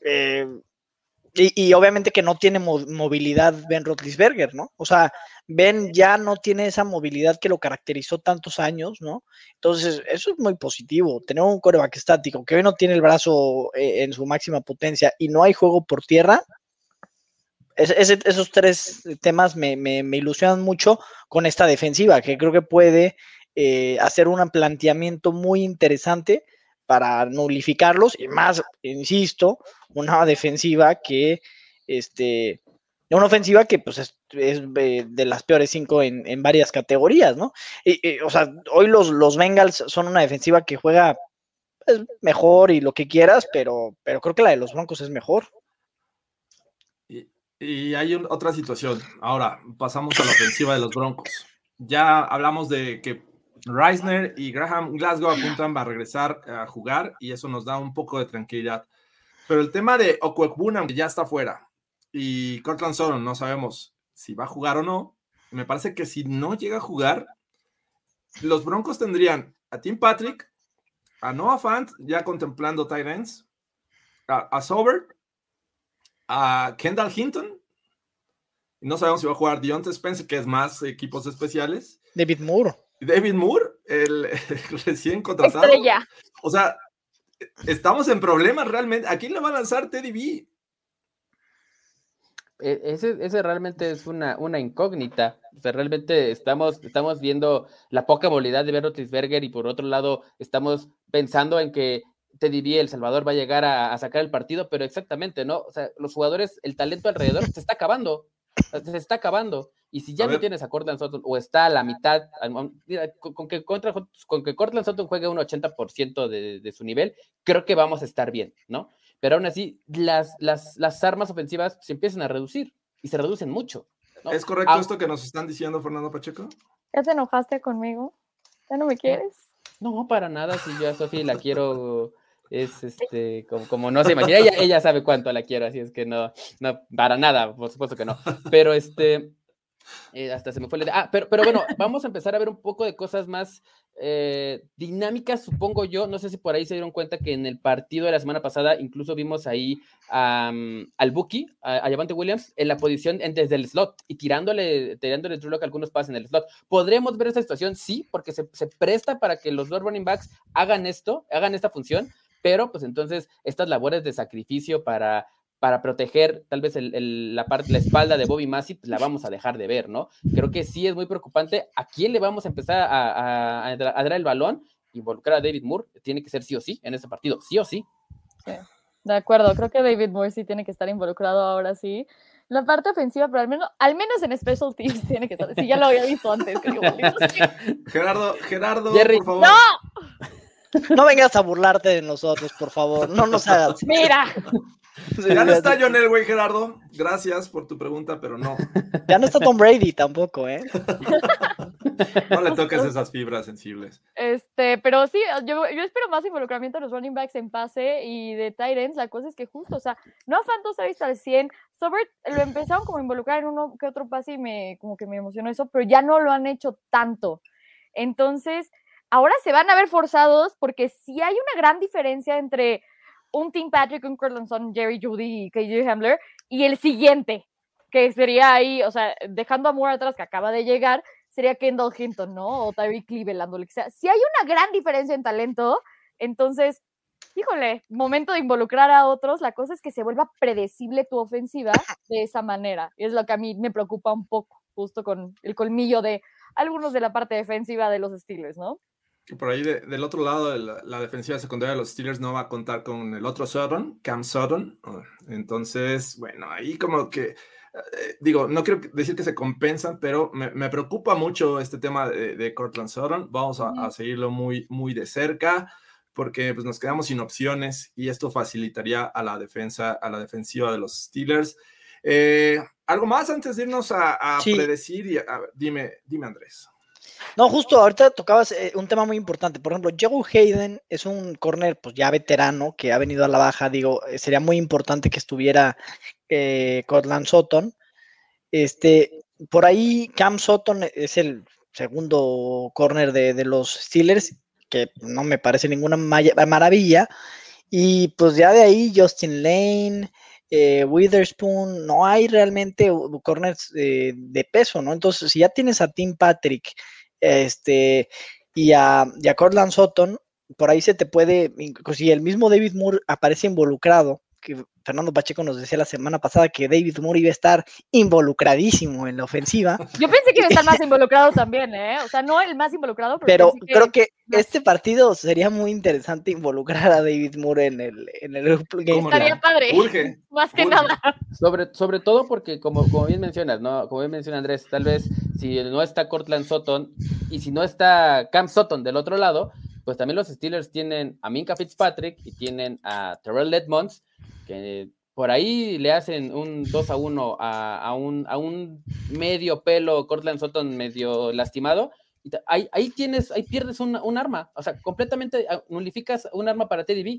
eh, y, obviamente que no tiene movilidad Ben Roethlisberger, ¿no? O sea, Ben ya no tiene esa movilidad que lo caracterizó tantos años, ¿no? Entonces, eso es muy positivo. Tener un coreback estático que hoy no tiene el brazo eh, en su máxima potencia y no hay juego por tierra, esos tres temas me, ilusionan mucho con esta defensiva, que creo que puede eh, hacer un planteamiento muy interesante para nulificarlos y más, insisto, una defensiva que, este, una ofensiva que pues es, de las peores cinco en, varias categorías, ¿no? Y, o sea, hoy los, los Bengals son una defensiva que juega pues, mejor y lo que quieras, pero, pero creo que la de los Broncos es mejor. Y hay otra situación. Ahora pasamos a la ofensiva de los Broncos. Ya hablamos de que Reisner y Graham Glasgow apuntan a regresar a jugar y eso nos da un poco de tranquilidad. Pero el tema de Okwekbunam, que ya está fuera, y Cortland Sutton, no sabemos si va a jugar o no. Me parece que si no llega a jugar, los Broncos tendrían a Tim Patrick, a Noah Fant, ya contemplando tight ends, a, Sober, a Kendall Hinton, no sabemos si va a jugar Deontay Spencer, que es más equipos especiales. David Moore. David Moore, el, recién contratado. Estrella. O sea, estamos en problemas realmente. ¿A quién le va a lanzar Teddy B? E, ese, ese, realmente es una, una incógnita. O sea, realmente estamos, estamos viendo la poca movilidad de Ben y por otro lado estamos pensando en que Teddy B, El Salvador, va a llegar a, a, sacar el partido, pero exactamente, ¿no? O sea, los jugadores, el talento alrededor se está acabando. Se está acabando. Y si ya no tienes a Cortland Sutton o está a la mitad, con, que, contra, con que Cortland Sutton juegue un 80% de, de, su nivel, creo que vamos a estar bien, ¿no? Pero aún así, las, las, las armas ofensivas se empiezan a reducir y se reducen mucho. ¿Es correcto esto que nos están diciendo, Fernando Pacheco? ¿Ya te enojaste conmigo? ¿Ya no me quieres? No, para nada. Si yo a Sofía la quiero es este, como, como, no se imagina, ella, ella sabe cuánto la quiero, así es que no, no, para nada, por supuesto que no. Pero este, eh, hasta se me fue la idea. Ah, pero, pero bueno, vamos a empezar a ver un poco de cosas más eh, dinámicas, supongo yo. No sé si por ahí se dieron cuenta que en el partido de la semana pasada incluso vimos ahí al Buki, a, a Javante Williams, en la posición en, desde el slot y tirándole, tirándole Drew algunos pases en el slot. ¿Podremos ver esta situación? Sí, porque se, se presta para que los dos running backs hagan esto, hagan esta función pero pues entonces estas labores de sacrificio para, para proteger tal vez la, parte, la espalda de Bobby Massey, pues la vamos a dejar de ver, ¿no? Creo que sí es muy preocupante. ¿A quién le vamos a empezar a, a, dar el balón? Involucrar a David Moore tiene que ser sí o sí en este partido, sí o sí. De acuerdo, creo que David Moore sí tiene que estar involucrado ahora sí. La parte ofensiva, pero al menos, al menos en Special Teams tiene que estar. Sí, ya lo había visto antes. Gerardo, Gerardo, por favor. ¡No! No vengas a burlarte de nosotros, por favor. No nos hagas. Mira. ya no está John Elway, Gerardo. Gracias por tu pregunta, pero no. Ya no está Tom Brady tampoco, ¿eh? No le toques esas fibras sensibles. Este, pero sí, yo, yo espero más involucramiento de los running backs en pase y de tight ends. La cosa es que justo, o sea, no Santos se ha visto al 100. Sobert lo empezaron como a involucrar en uno que otro pase y me, como que me emocionó eso, pero ya no lo han hecho tanto. Entonces, ahora se van a ver forzados porque sí hay una gran diferencia entre un Tim Patrick, un Cortland Jerry Judy y KJ Hamler y el siguiente, que sería ahí, o sea, dejando a Moore atrás que acaba de llegar, sería Kendall Hinton, ¿no? O Tyreek Cleveland, o lo que sea. Si hay una gran diferencia en talento, entonces, híjole, momento de involucrar a otros, la cosa es que se vuelva predecible tu ofensiva de esa manera. Y es lo que a mí me preocupa un poco, justo con el colmillo de algunos de la parte defensiva de los Steelers, ¿no? Por ahí del otro lado, la, la, defensiva secundaria de los Steelers no va a contar con el otro Sutton, Cam Sutton. Entonces, bueno, ahí como que, eh, digo, no quiero decir que se compensan, pero me, me preocupa mucho este tema de, de Cortland Sutton. Vamos a, a, seguirlo muy, muy de cerca porque pues, nos quedamos sin opciones y esto facilitaría a la defensa, a la defensiva de los Steelers. Eh, ¿Algo más antes de irnos a, a sí. predecir? Y dime, dime, Andrés. No, justo ahorita tocabas eh, un tema muy importante. Por ejemplo, Joe Hayden es un corner pues ya veterano que ha venido a la baja. Digo, eh, sería muy importante que estuviera eh, Cortland Sutton. Este, por ahí Cam Sutton es el segundo corner de, de los Steelers, que no me parece ninguna maravilla. Y pues ya de ahí Justin Lane, eh, Witherspoon, no hay realmente corners eh, de peso, ¿no? Entonces, si ya tienes a Tim Patrick este, y, a, y a Cortland Sutton, por ahí se te puede, si el mismo David Moore aparece involucrado, que Fernando Pacheco nos decía la semana pasada que David Moore iba a estar involucradísimo en la ofensiva. Yo pensé que iba a estar más involucrado también, ¿eh? O sea, no el más involucrado, pero, pero creo que más... este partido sería muy interesante involucrar a David Moore en el, en el game. Estaría padre. Urge, más que urge. nada. Sobre, sobre todo porque, como, como bien mencionas, ¿no? Como bien menciona Andrés, tal vez si no está Cortland Sutton y si no está Cam Sutton del otro lado, pues también los Steelers tienen a Minka Fitzpatrick y tienen a Terrell Edmonds, que por ahí le hacen un 2 a 1 a, un, a un medio pelo Cortland Sutton medio lastimado. Ahí, ahí tienes, ahí pierdes un, un, arma, o sea, completamente ah, nulificas un arma para Teddy B.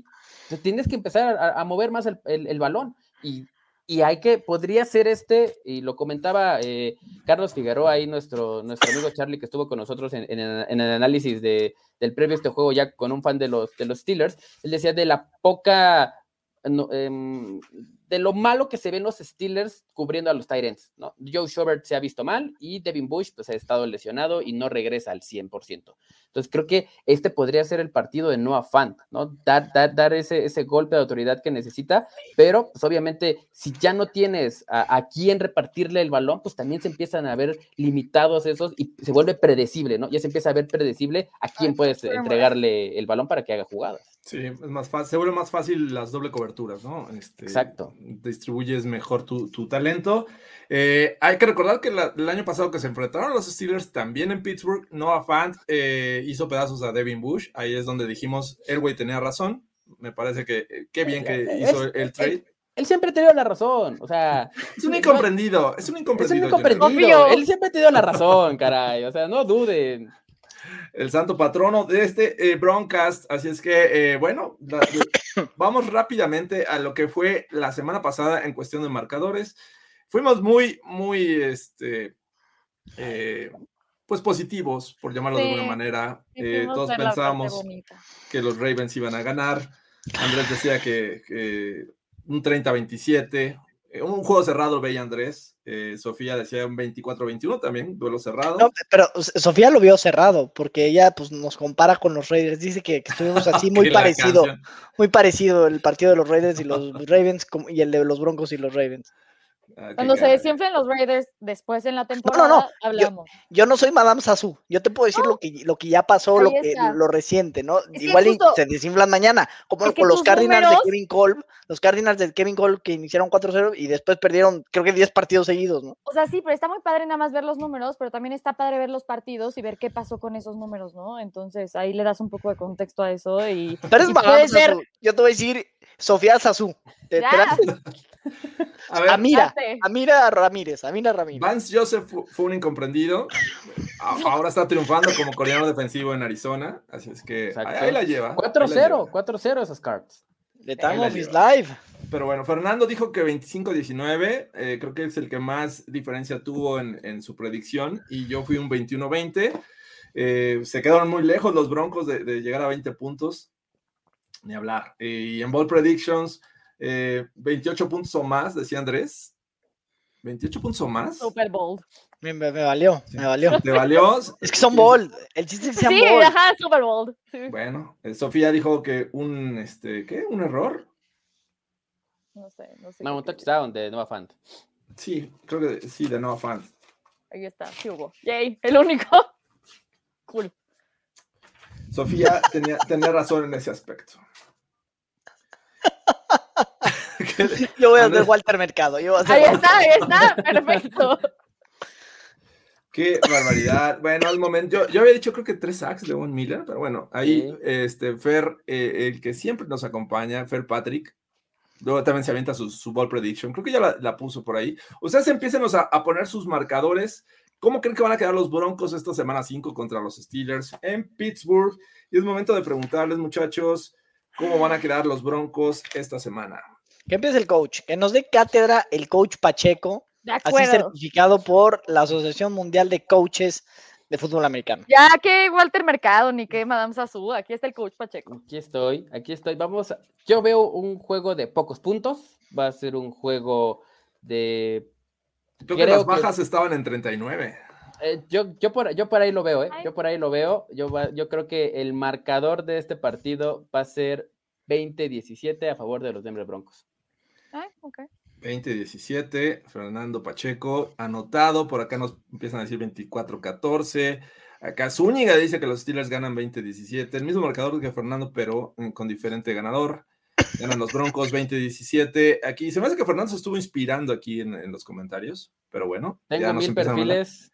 Entonces tienes que empezar a, a mover más el, el, balón. Y y hay que, podría ser este, y lo comentaba eh, Carlos Figueroa, ahí nuestro, nuestro amigo Charlie que estuvo con nosotros en el análisis de, del previo este juego ya con un fan de los, de los Steelers, él decía de la poca no, eh, de lo malo que se ven los Steelers cubriendo a los Tyrants, ¿no? Joe Schobert se ha visto mal y Devin Bush pues ha estado lesionado y no regresa al 100%. Entonces creo que este podría ser el partido de Noah Fant, ¿no? Dar, dar, dar ese, ese golpe de autoridad que necesita, pero pues obviamente si ya no tienes a, a quién repartirle el balón, pues también se empiezan a ver limitados esos y se vuelve predecible, ¿no? Ya se empieza a ver predecible a quién puedes entregarle el balón para que haga jugadas. Sí, es más fácil, se vuelve más fácil las doble coberturas, ¿no? Este, Exacto. Distribuyes mejor tu, tu talento. Eh, hay que recordar que la, el año pasado que se enfrentaron los Steelers también en Pittsburgh, Noah Fant eh, hizo pedazos a Devin Bush. Ahí es donde dijimos, Elway tenía razón. Me parece que eh, qué bien que hizo es, el trade. Él, él, siempre ha tenido la razón, o sea... Es un incomprendido, es un incomprendido. Es un incomprendido. Él siempre ha tenido la razón, caray, o sea, no duden el santo patrono de este eh, broadcast. Así es que, eh, bueno, la, vamos rápidamente a lo que fue la semana pasada en cuestión de marcadores. Fuimos muy, muy, este, eh, pues positivos, por llamarlo sí, de alguna manera. Eh, todos pensábamos que los Ravens iban a ganar. Andrés decía que, que un 30-27, un juego cerrado, veía Andrés. Eh, Sofía decía un 24-21 también, duelo cerrado. No, pero Sofía lo vio cerrado, porque ella pues, nos compara con los Raiders. Dice que, que estuvimos así muy parecido, muy parecido el partido de los Raiders y los Ravens y el de los Broncos y los Ravens. Ah, Cuando se desinflen los Raiders después en la temporada, no, no, no. hablamos. Yo, yo, no soy Madame Sasu. Yo te puedo decir lo, que, lo que ya pasó, lo, que, lo reciente, ¿no? Es Igual justo, se desinflan mañana, como es con los Cardinals números, de Kevin Kolb, los Cardinals de Kevin Kolb que iniciaron 4-0 y después perdieron, creo que 10 partidos seguidos, ¿no? O sea, sí, pero está muy padre nada más ver los números, pero también está padre ver los partidos y ver qué pasó con esos números, ¿no? Entonces ahí le das un poco de contexto a eso y. Pero es y puede ser... Yo te voy a decir Sofía Sasu. A ver, Amira, Amira Ramírez, Amira Ramírez. Vance Joseph fue un incomprendido. Ahora está triunfando como coreano defensivo en Arizona. Así es que ahí, ahí, la lleva. 4-0, 4-0 esas cards. The time of his life. Pero bueno, Fernando dijo que 25-19. Eh, creo que es el que más diferencia tuvo en, en su predicción. Y yo fui un 21-20. Eh, se quedaron muy lejos los Broncos de, de, llegar a 20 puntos. Ni hablar. Eh, y en Ball Predictions. Eh, 28 puntos o más, decía Andrés. 28 puntos o más. Super Bowl. Me, me, me, valió, me valió. ¿Te valió? Es que son bold. El chiste es que sean sí, bold. ajá, Super Bowl. Sí. Bueno, eh, Sofía dijo que un, este, ¿qué? ¿Un error? No sé, no sé. No, un touchdown de Noah Fant. Sí, creo que sí, de Noah Fant. Ahí está, sí hubo. Yay, el único. Cool. Sofía tenía, tenía razón en ese aspecto. Yo voy a hacer Walter Mercado. Yo voy a hacer ahí está, ahí está, perfecto. Qué barbaridad. Bueno, al momento, yo, yo, había dicho creo que tres sacks de Von Miller, pero bueno, ahí sí. este, Fer, eh, el que siempre nos acompaña, Fer Patrick, luego también se avienta su, su ball prediction, creo que ya la, la puso por ahí. Ustedes empiecen a, a, poner sus marcadores. ¿Cómo creen que van a quedar los Broncos esta semana 5 contra los Steelers en Pittsburgh? Y es momento de preguntarles, muchachos, ¿cómo van a quedar los Broncos esta semana? Que empiece el coach, que nos dé cátedra el coach Pacheco, así certificado por la Asociación Mundial de Coaches de Fútbol Americano. Ya que Walter Mercado, ni que Madame Sassou, aquí está el coach Pacheco. Aquí estoy, aquí estoy. Vamos, a... yo veo un juego de pocos puntos, va a ser un juego de... Creo, Creo que las bajas que... estaban en 39. Eh, yo, yo, por, yo por ahí lo veo, ¿eh? Yo por ahí lo veo. Yo, va, yo creo que el marcador de este partido va a ser 20-17 a favor de los Denver Broncos. Ah, ok. 20-17, Fernando Pacheco, anotado, por acá nos empiezan a decir 24-14, acá Zúñiga dice que los Steelers ganan 20-17, el mismo marcador que Fernando, pero con diferente ganador, ganan los Broncos 20-17, aquí se me hace que Fernando se estuvo inspirando aquí en, en los comentarios, pero bueno. Tengo ya mil perfiles,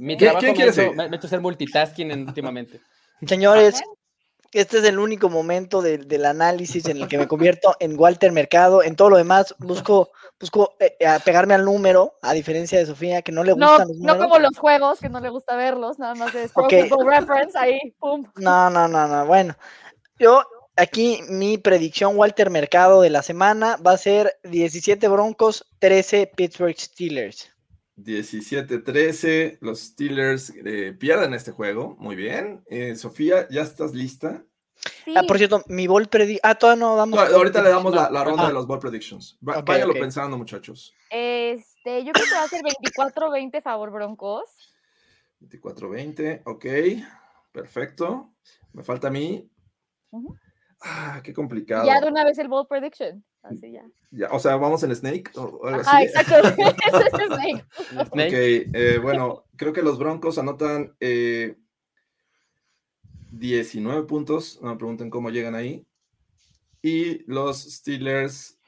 mi ¿Qué, trabajo ¿quién me, quiere me ha hecho hacer multitasking últimamente. Señores, este es el único momento del análisis en el que me convierto en Walter Mercado. En todo lo demás, busco, busco eh, pegarme al número, a diferencia de Sofía, que no le gustan los números. No como los juegos, que no le gusta verlos, nada más es okay. reference ahí, pum. No, no, no, no. Bueno, yo aquí mi predicción, Walter Mercado, de la semana va a ser 17 Broncos, 13 Pittsburgh Steelers. 17-13, los Steelers eh, pierden este juego. Muy bien. Eh, Sofía, ¿ya estás lista? Ah, por cierto, mi ball prediction. Ah, todavía no damos. ahorita le damos la, ronda de los ball predictions. Váyanlo pensando, muchachos. Este, yo creo que va a ser 24-20 favor Broncos. 24-20, ok. Perfecto. Me falta a mí. Ah, qué complicado. Ya de una vez el ball prediction. Así ya. ya o sea, vamos en Snake. Ah, exacto. es Snake. ok, eh, bueno, creo que los Broncos anotan 19 eh, puntos. No me pregunten cómo llegan ahí. Y los Steelers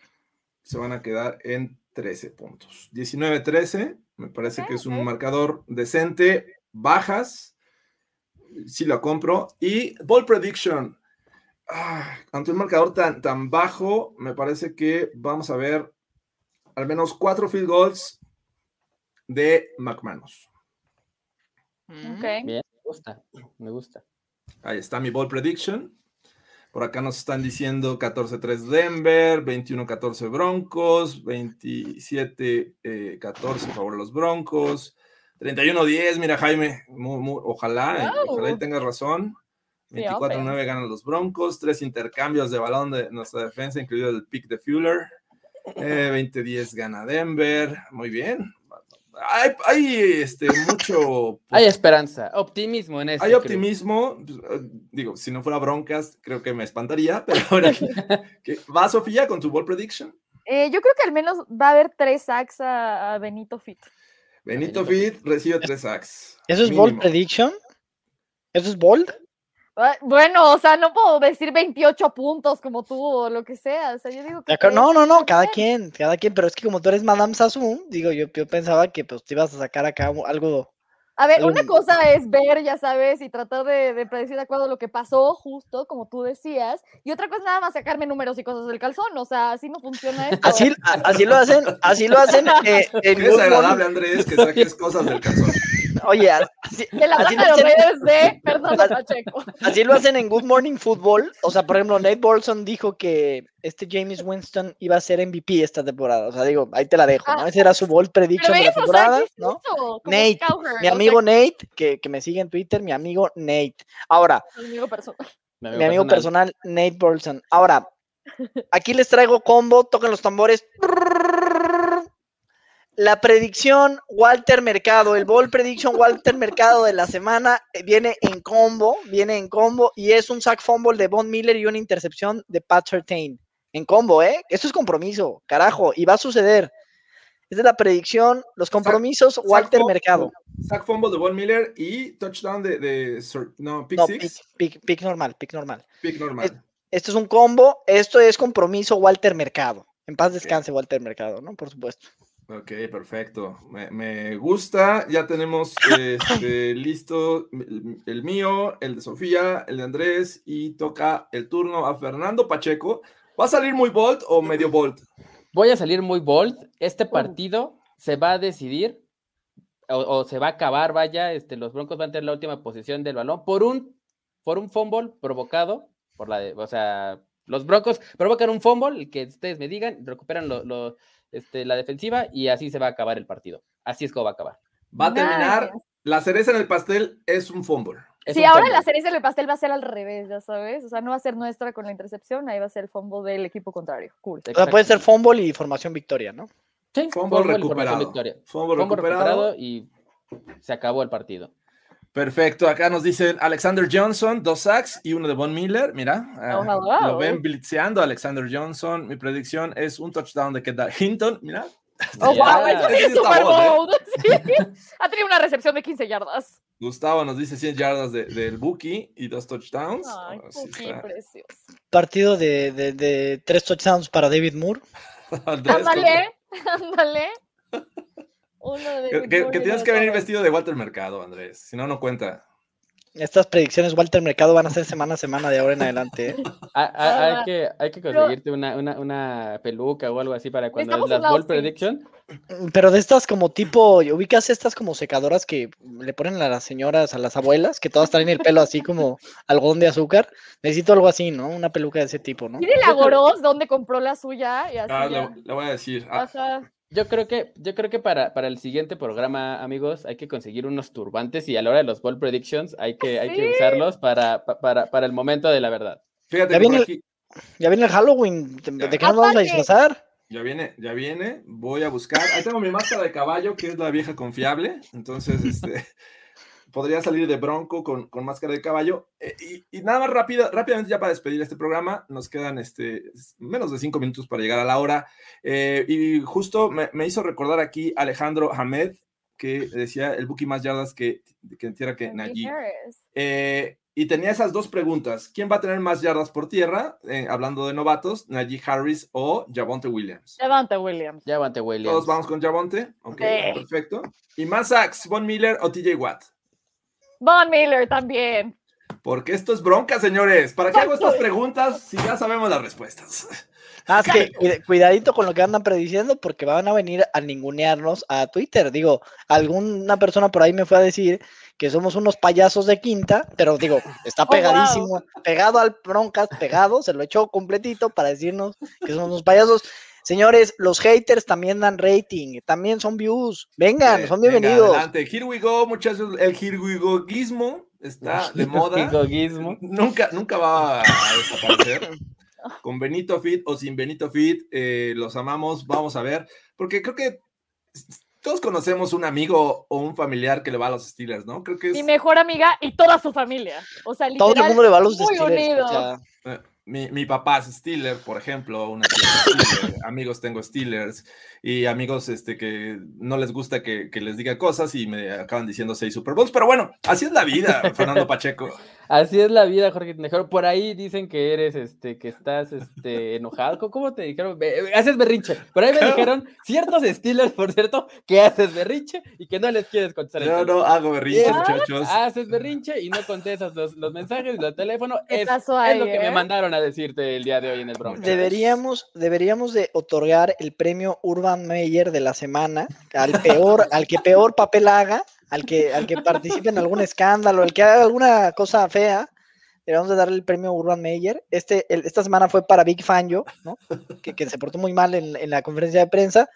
se van a quedar en 13 puntos. 19-13, me parece que es un marcador decente. Bajas, si lo compro. Y Ball Prediction ah, ante un marcador tan, tan bajo, me parece que vamos a ver al menos cuatro field goals de McManus. Mm, Bien, me gusta, me gusta. Ahí está mi ball prediction. Por acá nos están diciendo 14-3 Denver, 21-14 Broncos, 27-14 eh, favor de los Broncos, 31-10, mira Jaime, ojalá, ojalá y tengas razón. 24-9 ganan los Broncos, tres intercambios de balón de nuestra defensa, incluido el pick de Fuller. 20-10 eh, gana Denver, muy bien. Hay, este, mucho. hay esperanza, optimismo en eso. Hay optimismo. Pues, eh, digo, si no fuera Broncas, creo que me espantaría. Pero ahora, ¿va Sofía con tu ball prediction? Eh, yo creo que al menos va a haber tres sacks a, Benito Fit. Benito, Fit recibe tres sacks. ¿Eso es ball prediction? ¿Eso es bold? Bueno, o sea, no puedo decir 28 puntos como tú o lo que sea. O sea, yo digo que. No, no, no, cada quien, cada quien, pero es que como tú eres Madame Sassou, digo, yo, yo pensaba que pues te ibas a sacar acá algo. A ver, una cosa es ver, ya sabes, y tratar de, de, predecir de acuerdo a lo que pasó, justo como tú decías, y otra cosa es nada más sacarme números y cosas del calzón, o sea, así no funciona esto. Así, así lo hacen, así lo hacen. Eh, es agradable, Andrés, que saques cosas del calzón. Oye, así, de la así lo hacen, de, perdón, Pacheco. Así lo hacen en Good Morning Football. O sea, por ejemplo, Nate Bolson dijo que este James Winston iba a ser MVP esta temporada. O sea, digo, ahí te la dejo, ¿no? Ese era su bold prediction de la temporada, ¿no? Nate, mi amigo Nate, que, que, me sigue en Twitter, mi amigo Nate. Ahora, mi amigo personal, mi amigo personal, Nate Bolson. Ahora, aquí les traigo combo, toquen los tambores. La predicción Walter Mercado, el ball prediction Walter Mercado de la semana eh, viene en combo, viene en combo y es un sack fumble de Von Miller y una intercepción de Pat Sertain. En combo, ¿eh? Esto es compromiso, carajo, y va a suceder. Esta es la predicción, los compromisos Walter Mercado. Sack fumble de Von Miller y touchdown de, no, pick, six. Pick, normal, pick normal. Pick normal. esto es un combo, esto es compromiso Walter Mercado. En paz descanse Walter Mercado, ¿no? Por supuesto. Ok, perfecto. Me, gusta. Ya tenemos este, listo el, mío, el de Sofía, el de Andrés y toca el turno a Fernando Pacheco. ¿Va a salir muy bold o medio bold? Voy a salir muy bold. Este partido se va a decidir o, se va a acabar, vaya, este, los Broncos van a tener la última posición del balón por un, por un fumble provocado por la de, o sea, los Broncos provocan un fumble, el que ustedes me digan, recuperan los este, la defensiva y así se va a acabar el partido. Así es como va a acabar. Va a terminar, la cereza en el pastel es un fumble. sí, ahora la cereza en el pastel va a ser al revés, ya sabes. O sea, no va a ser nuestra con la intercepción, ahí va a ser el fumble del equipo contrario. Cool. O sea, puede ser fumble y formación victoria, ¿no? Sí, fumble, recuperado. Fumble, recuperado y se acabó el partido. Perfecto, acá nos dicen Alexander Johnson, dos sacks y uno de Von Miller. Mira, oh, lo ven blitzeando Alexander Johnson. Mi predicción es un touchdown de Kendall Hinton. Mira. Oh, wow, es super bold. Ha tenido una recepción de 15 yardas. Gustavo nos dice 100 yardas del de, Buki y dos touchdowns. Ay, oh, precioso. Partido de, de, tres touchdowns para David Moore. ándale, ándale que, tienes que venir vestido de Walter Mercado, Andrés. Si no, no cuenta. estas predicciones, Walter Mercado, van a ser semana a semana de ahora en adelante. ¿eh? hay, que, hay que conseguirte una, una, una, peluca o algo así para cuando es las Ball Prediction. Pero de estas como tipo, ubicas estas como secadoras que le ponen a las señoras, a las abuelas, que todas traen el pelo así como algodón de azúcar. Necesito algo así, ¿no? Una peluca de ese tipo, ¿no? Dile a Goros dónde compró la suya. Y así ah, le, voy a decir. Ah. Yo creo que, yo creo que para, para, el siguiente programa, amigos, hay que conseguir unos turbantes y a la hora de los ball predictions hay que, hay que usarlos para, para, para, el momento de la verdad. Fíjate, ya, viene el, ya viene el Halloween. ¿De, qué nos vamos a disfrazar? Ya viene, ya viene. Voy a buscar. Ahí tengo mi máscara de caballo, que es la vieja confiable. Entonces, este podría salir de Bronco con, con máscara de caballo. Eh, y, nada más rápido, rápidamente ya para despedir este programa, nos quedan este, menos de cinco minutos para llegar a la hora. Eh, y justo me, me, hizo recordar aquí Alejandro Hamed, que decía el Buki más yardas que, que tierra que Najee. Eh, y tenía esas dos preguntas. ¿Quién va a tener más yardas por tierra? hablando de novatos, Najee Harris o Javonte Williams. Javonte Williams. Javonte Williams. Todos vamos con Javonte. Ok, perfecto. ¿Y más sacks, Von Miller o TJ Watt? Von Miller también. Porque esto es bronca, señores. ¿Para qué hago estas preguntas si ya sabemos las respuestas? Ah, que cuidadito con lo que andan prediciendo porque van a venir a ningunearnos a Twitter. Digo, alguna persona por ahí me fue a decir que somos unos payasos de quinta, pero digo, está oh, pegadísimo, pegado al broncas, pegado, se lo echó completito para decirnos que somos unos payasos. Señores, los haters también dan rating, también son views. Vengan, son bienvenidos. adelante, here we go, muchachos. El here we está de moda. Nunca, nunca va a desaparecer. Con Benito Fit o sin Benito Fit, eh, los amamos. Vamos a ver, porque creo que todos conocemos un amigo o un familiar que le va a los Steelers, ¿no? Creo que es... Mi mejor amiga y toda su familia. O sea, literal, todo el mundo le va a los Steelers. Eh, mi, mi, papá es Steeler, por ejemplo, una amigos tengo Steelers y amigos este, que no les gusta que, que, les diga cosas y me acaban diciendo seis Super Bowls, pero bueno, así es la vida, Fernando Pacheco. Así es la vida, Jorge Tinejero. Por ahí dicen que eres, este, que estás, este, enojado. ¿Cómo te dijeron? Haces berrinche. Por ahí me dijeron ciertos Steelers, por cierto, que haces berrinche y que no les quieres contestar. Yo no hago berrinche, muchachos. Haces berrinche y no contestas los, los mensajes y los teléfonos. Es, es, lo que me ¿eh? mandaron a decirte el día de hoy en el Bronx. Deberíamos, deberíamos de otorgar el premio Urban Meyer de la semana al peor, al que peor papel haga al que, al que participe en algún escándalo, al que haga alguna cosa fea, le vamos a darle el premio Urban Meyer. Este, esta semana fue para Big Fangio, ¿no? que, que, se portó muy mal en, en, la conferencia de prensa.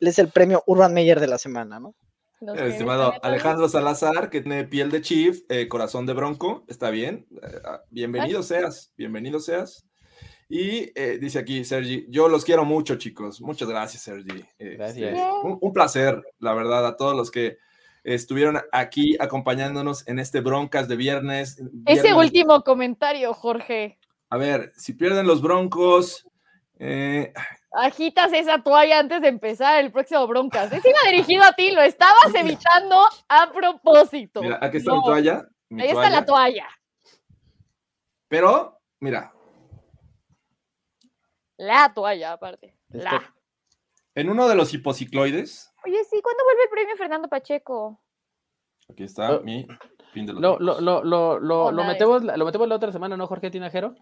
Él es el premio Urban Meyer de la semana, ¿no? El estimado Alejandro Salazar, que tiene piel de chief, eh, corazón de bronco, está bien. Eh, ah, bienvenido seas, bienvenido seas. Y eh, dice aquí Sergi, yo los quiero mucho, chicos. Muchas gracias, Sergi. Gracias. Este, un, un, placer, la verdad, a todos los que estuvieron aquí acompañándonos en este Broncas de viernes. Ese último comentario, Jorge. A ver, si pierden los Broncos. Eh, Agitas esa toalla antes de empezar el próximo Broncas. Es iba dirigido a ti, lo estabas evitando a propósito. Mira, aquí está mi toalla. Ahí está la toalla. Pero, mira. La toalla, aparte. La. En uno de los hipocicloides Oye, sí, ¿cuándo vuelve el premio Fernando Pacheco? Aquí está oh. mi fin de los lo, lo, lo, lo, lo, oh, metemos, lo metemos la otra semana, ¿no, Jorge Tinajero?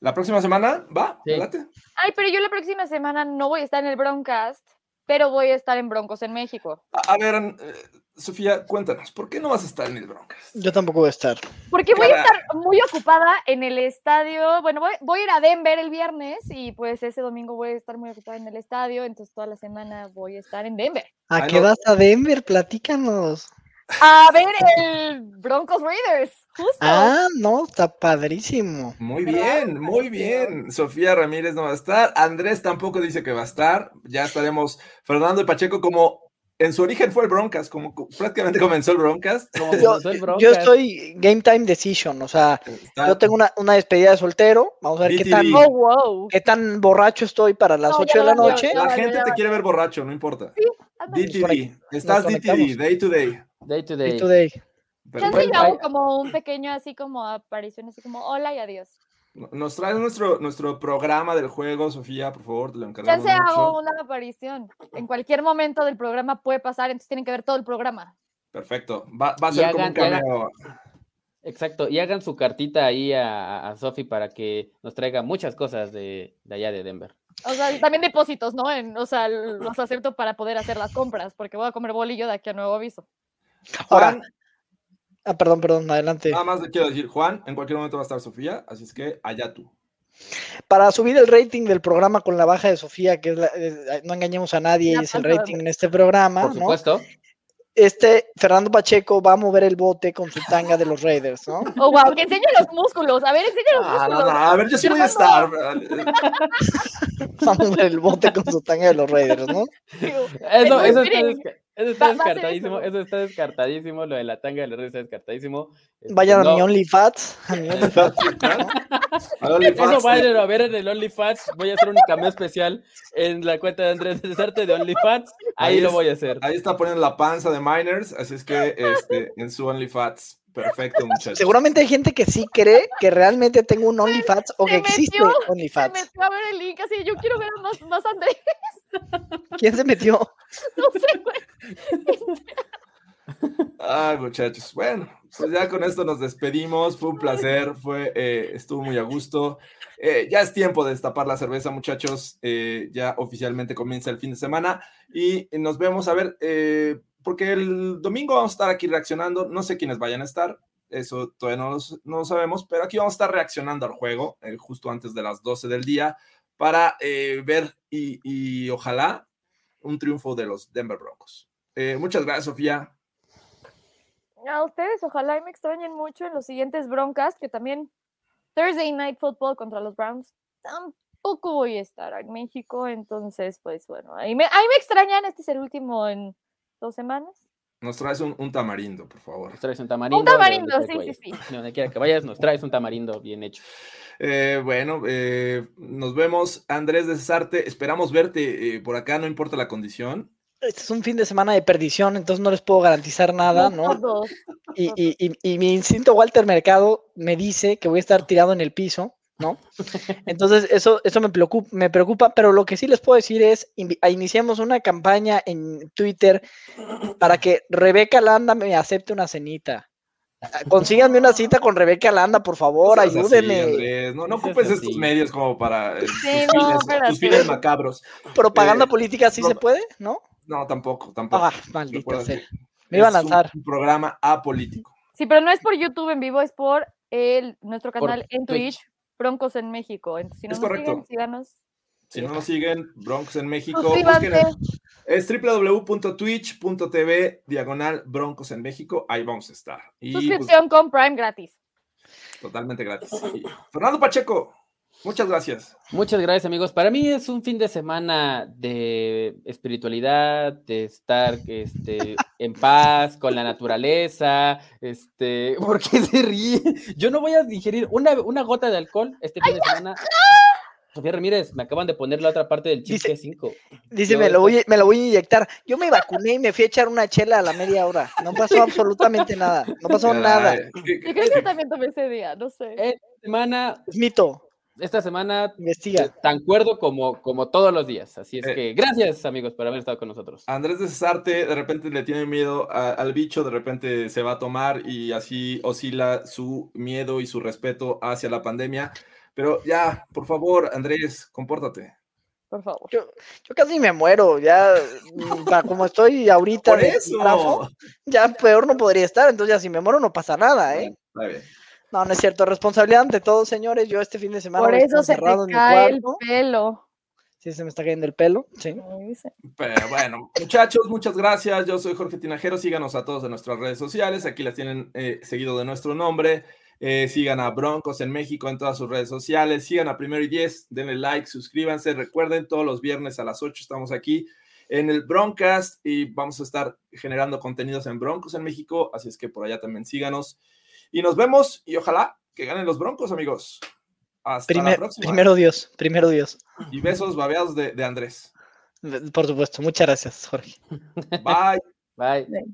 ¿La próxima semana? ¿Va? Sí. Ay, pero yo la próxima semana no voy a estar en el Broncast, pero voy a estar en Broncos en México. A, ver, eh, Sofía, cuéntanos, ¿por qué no vas a estar en el Broncos? Yo tampoco voy a estar. Porque voy a estar muy ocupada en el estadio. Bueno, voy, a ir a Denver el viernes y pues ese domingo voy a estar muy ocupada en el estadio, entonces toda la semana voy a estar en Denver. ¿A qué vas a Denver? Platícanos. A ver el Broncos Raiders, justo. Ah, no, está padrísimo. Muy bien, muy bien. Sofía Ramírez no va a estar. Andrés tampoco dice que va a estar. Ya estaremos Fernando y Pacheco como en su origen fue el Broncas, como prácticamente comenzó el Broncas. Yo, estoy game time decision, o sea, yo tengo una, despedida de soltero, vamos a ver qué tan, oh, qué tan borracho estoy para las 8 de la noche. la gente te quiere ver borracho, no importa. DTD, estás DTD, day to day. Day to day. Day to day. Yo como un pequeño así como aparición, así como hola y adiós. Nos traes nuestro, nuestro programa del juego, Sofía, por favor, te lo encargamos. Ya se hago una aparición. En cualquier momento del programa puede pasar, entonces tienen que ver todo el programa. Perfecto. Va, a ser como un cameo. Exacto, y hagan su cartita ahí a, a Sofi para que nos traiga muchas cosas de, de, allá de Denver. O sea, y también depósitos, ¿no? En, o sea, los acepto para poder hacer las compras, porque voy a comer bolillo de aquí a nuevo aviso. Juan. Ah, perdón, perdón, adelante. Nada más le quiero decir, Juan, en cualquier momento va a estar Sofía, así es que allá tú. Para subir el rating del programa con la baja de Sofía, que es la, eh, no engañemos a nadie, es el rating en este programa. Por supuesto. ¿no? este Fernando Pacheco va a mover el bote con su tanga de los Raiders, ¿no? Oh, wow, que enseñe los músculos. A ver, enseña los Ah, músculos. no, no, a ver, yo sí voy a estar. Va a mover el bote con su tanga de los Raiders, ¿no? Eso, eso, desca- eso está va- va descartadísimo, eso. eso está descartadísimo, lo de la tanga de los reyes está descartadísimo. Este, Vayan a no, mi OnlyFats. A mi OnlyFats. Eso OnlyFans, vayan a ver en el OnlyFans, voy a hacer un cameo especial en la cuenta de Andrés Desarte de OnlyFans, ahí, Ahí lo voy a hacer. Ahí está poniendo la panza de Miners, así es que este, en su OnlyFans. Perfecto, muchachos. Seguramente hay gente que sí cree que realmente tengo un OnlyFans o que existe metió, Se OnlyFans. metió a ver el link así. Yo quiero ver más, más Andrés. ¿Quién se metió? No sé, güey. Ay, muchachos. Bueno, pues ya con esto nos despedimos. Fue un placer, fue, eh, estuvo muy a gusto. Eh, ya es tiempo de destapar la cerveza, muchachos. Eh, ya oficialmente comienza el fin de semana y nos vemos a ver, eh, porque el domingo vamos a estar aquí reaccionando. No sé quiénes vayan a estar, eso todavía no, no lo sabemos, pero aquí vamos a estar reaccionando al juego eh, justo antes de las 12 del día para eh, ver y, y ojalá un triunfo de los Denver Broncos. Eh, muchas gracias, Sofía. A ustedes, ojalá y me extrañen mucho en los siguientes broncas, que también Thursday Night Football contra los Browns. Tampoco voy a estar en México, entonces, pues bueno, ahí me, ahí me extrañan. Este es el último en dos semanas. Nos traes un, un tamarindo, por favor. Nos traes un tamarindo. Un tamarindo, sí, sí. De donde quiera que vayas, nos traes un tamarindo bien hecho. Eh, bueno, eh, nos vemos, Andrés de Cesarte. Esperamos verte eh, por acá, no importa la condición. Este es un fin de semana de perdición, entonces no les puedo garantizar nada, ¿no? todos. Y, y- y- y mi instinto Walter Mercado me dice que voy a estar tirado en el piso, ¿no? Entonces eso, eso me, preocupa, me preocupa, pero lo que sí les puedo decir es, iniciamos una campaña en Twitter para que Rebeca Landa me acepte una cenita. Consíganme una cita con Rebeca Landa, por favor, No así, ayúdenme. No, no No ocupes así. estos medios como para eh, tus, Sí, no, fines, tus fines macabros. Propaganda Eh, política sí no- se puede, ¿no? No, tampoco, tampoco. Ah, maldita sea. Me iba a lanzar. Un, programa apolítico. Sí, pero no es por YouTube en vivo, es por el, nuestro Por canal en Twitch. Twitch, Broncos en México. Entonces, si no Es nos correcto. siguen, síganos. Si no nos siguen, Broncos en México, es www.twitch.tv diagonal Broncos en México, ahí vamos a estar. Y pues, Suscripción con Prime gratis. totalmente gratis. Y Fernando Pacheco, muchas gracias. Muchas gracias, amigos. Para mí es un fin de semana de espiritualidad, de estar este, en paz con la naturaleza. Este, ¿por qué se ríe? Yo no voy a digerir una, una gota de alcohol este fin de semana. Sofía Ramírez, me acaban de poner la otra parte del chip Dice- G5. Dice, me lo, voy, a- me lo voy a inyectar. Yo me vacuné y me fui a echar una chela a la media hora. No pasó absolutamente nada. No pasó nada. Yo creo que también tomé ese día, no sé. Esta semana, Es mito. Esta semana Investiga. tan cuerdo como, como todos los días. Así es Eh. que gracias, amigos, por haber estado con nosotros. Andrés de Cesarte de repente le tiene miedo a- al bicho, de repente se va a tomar y así oscila su miedo y su respeto hacia la pandemia. Pero ya, por favor, Andrés, compórtate. Por favor. Yo, yo casi me muero. Ya, mm, para como estoy ahorita Por de ya peor no podría estar. Entonces, ya si me muero, no pasa nada, ¿eh? Está bien. No, no es cierto. Responsabilidad ante todos, señores. Yo este fin de semana Por eso se te cae el pelo. Sí, se me está cayendo el pelo. Sí. Pero bueno, muchachos, muchas gracias. Yo soy Jorge Tinajero. Síganos a todos en nuestras redes sociales. Aquí las tienen eh, seguido de nuestro nombre. Eh, sigan a Broncos en México en todas sus redes sociales. Sigan a Primero y Diez. Denle like, suscríbanse. Recuerden, todos los viernes a las 8 estamos aquí en el Broncast y vamos a estar generando contenidos en Broncos en México. Así es que por allá también síganos. Y nos vemos y ojalá que ganen los Broncos, amigos. Hasta la Primer- próxima. primero Dios. Primero Dios. Y besos babeados de, de Andrés. Por supuesto. Muchas gracias, Jorge. Bye. Bye.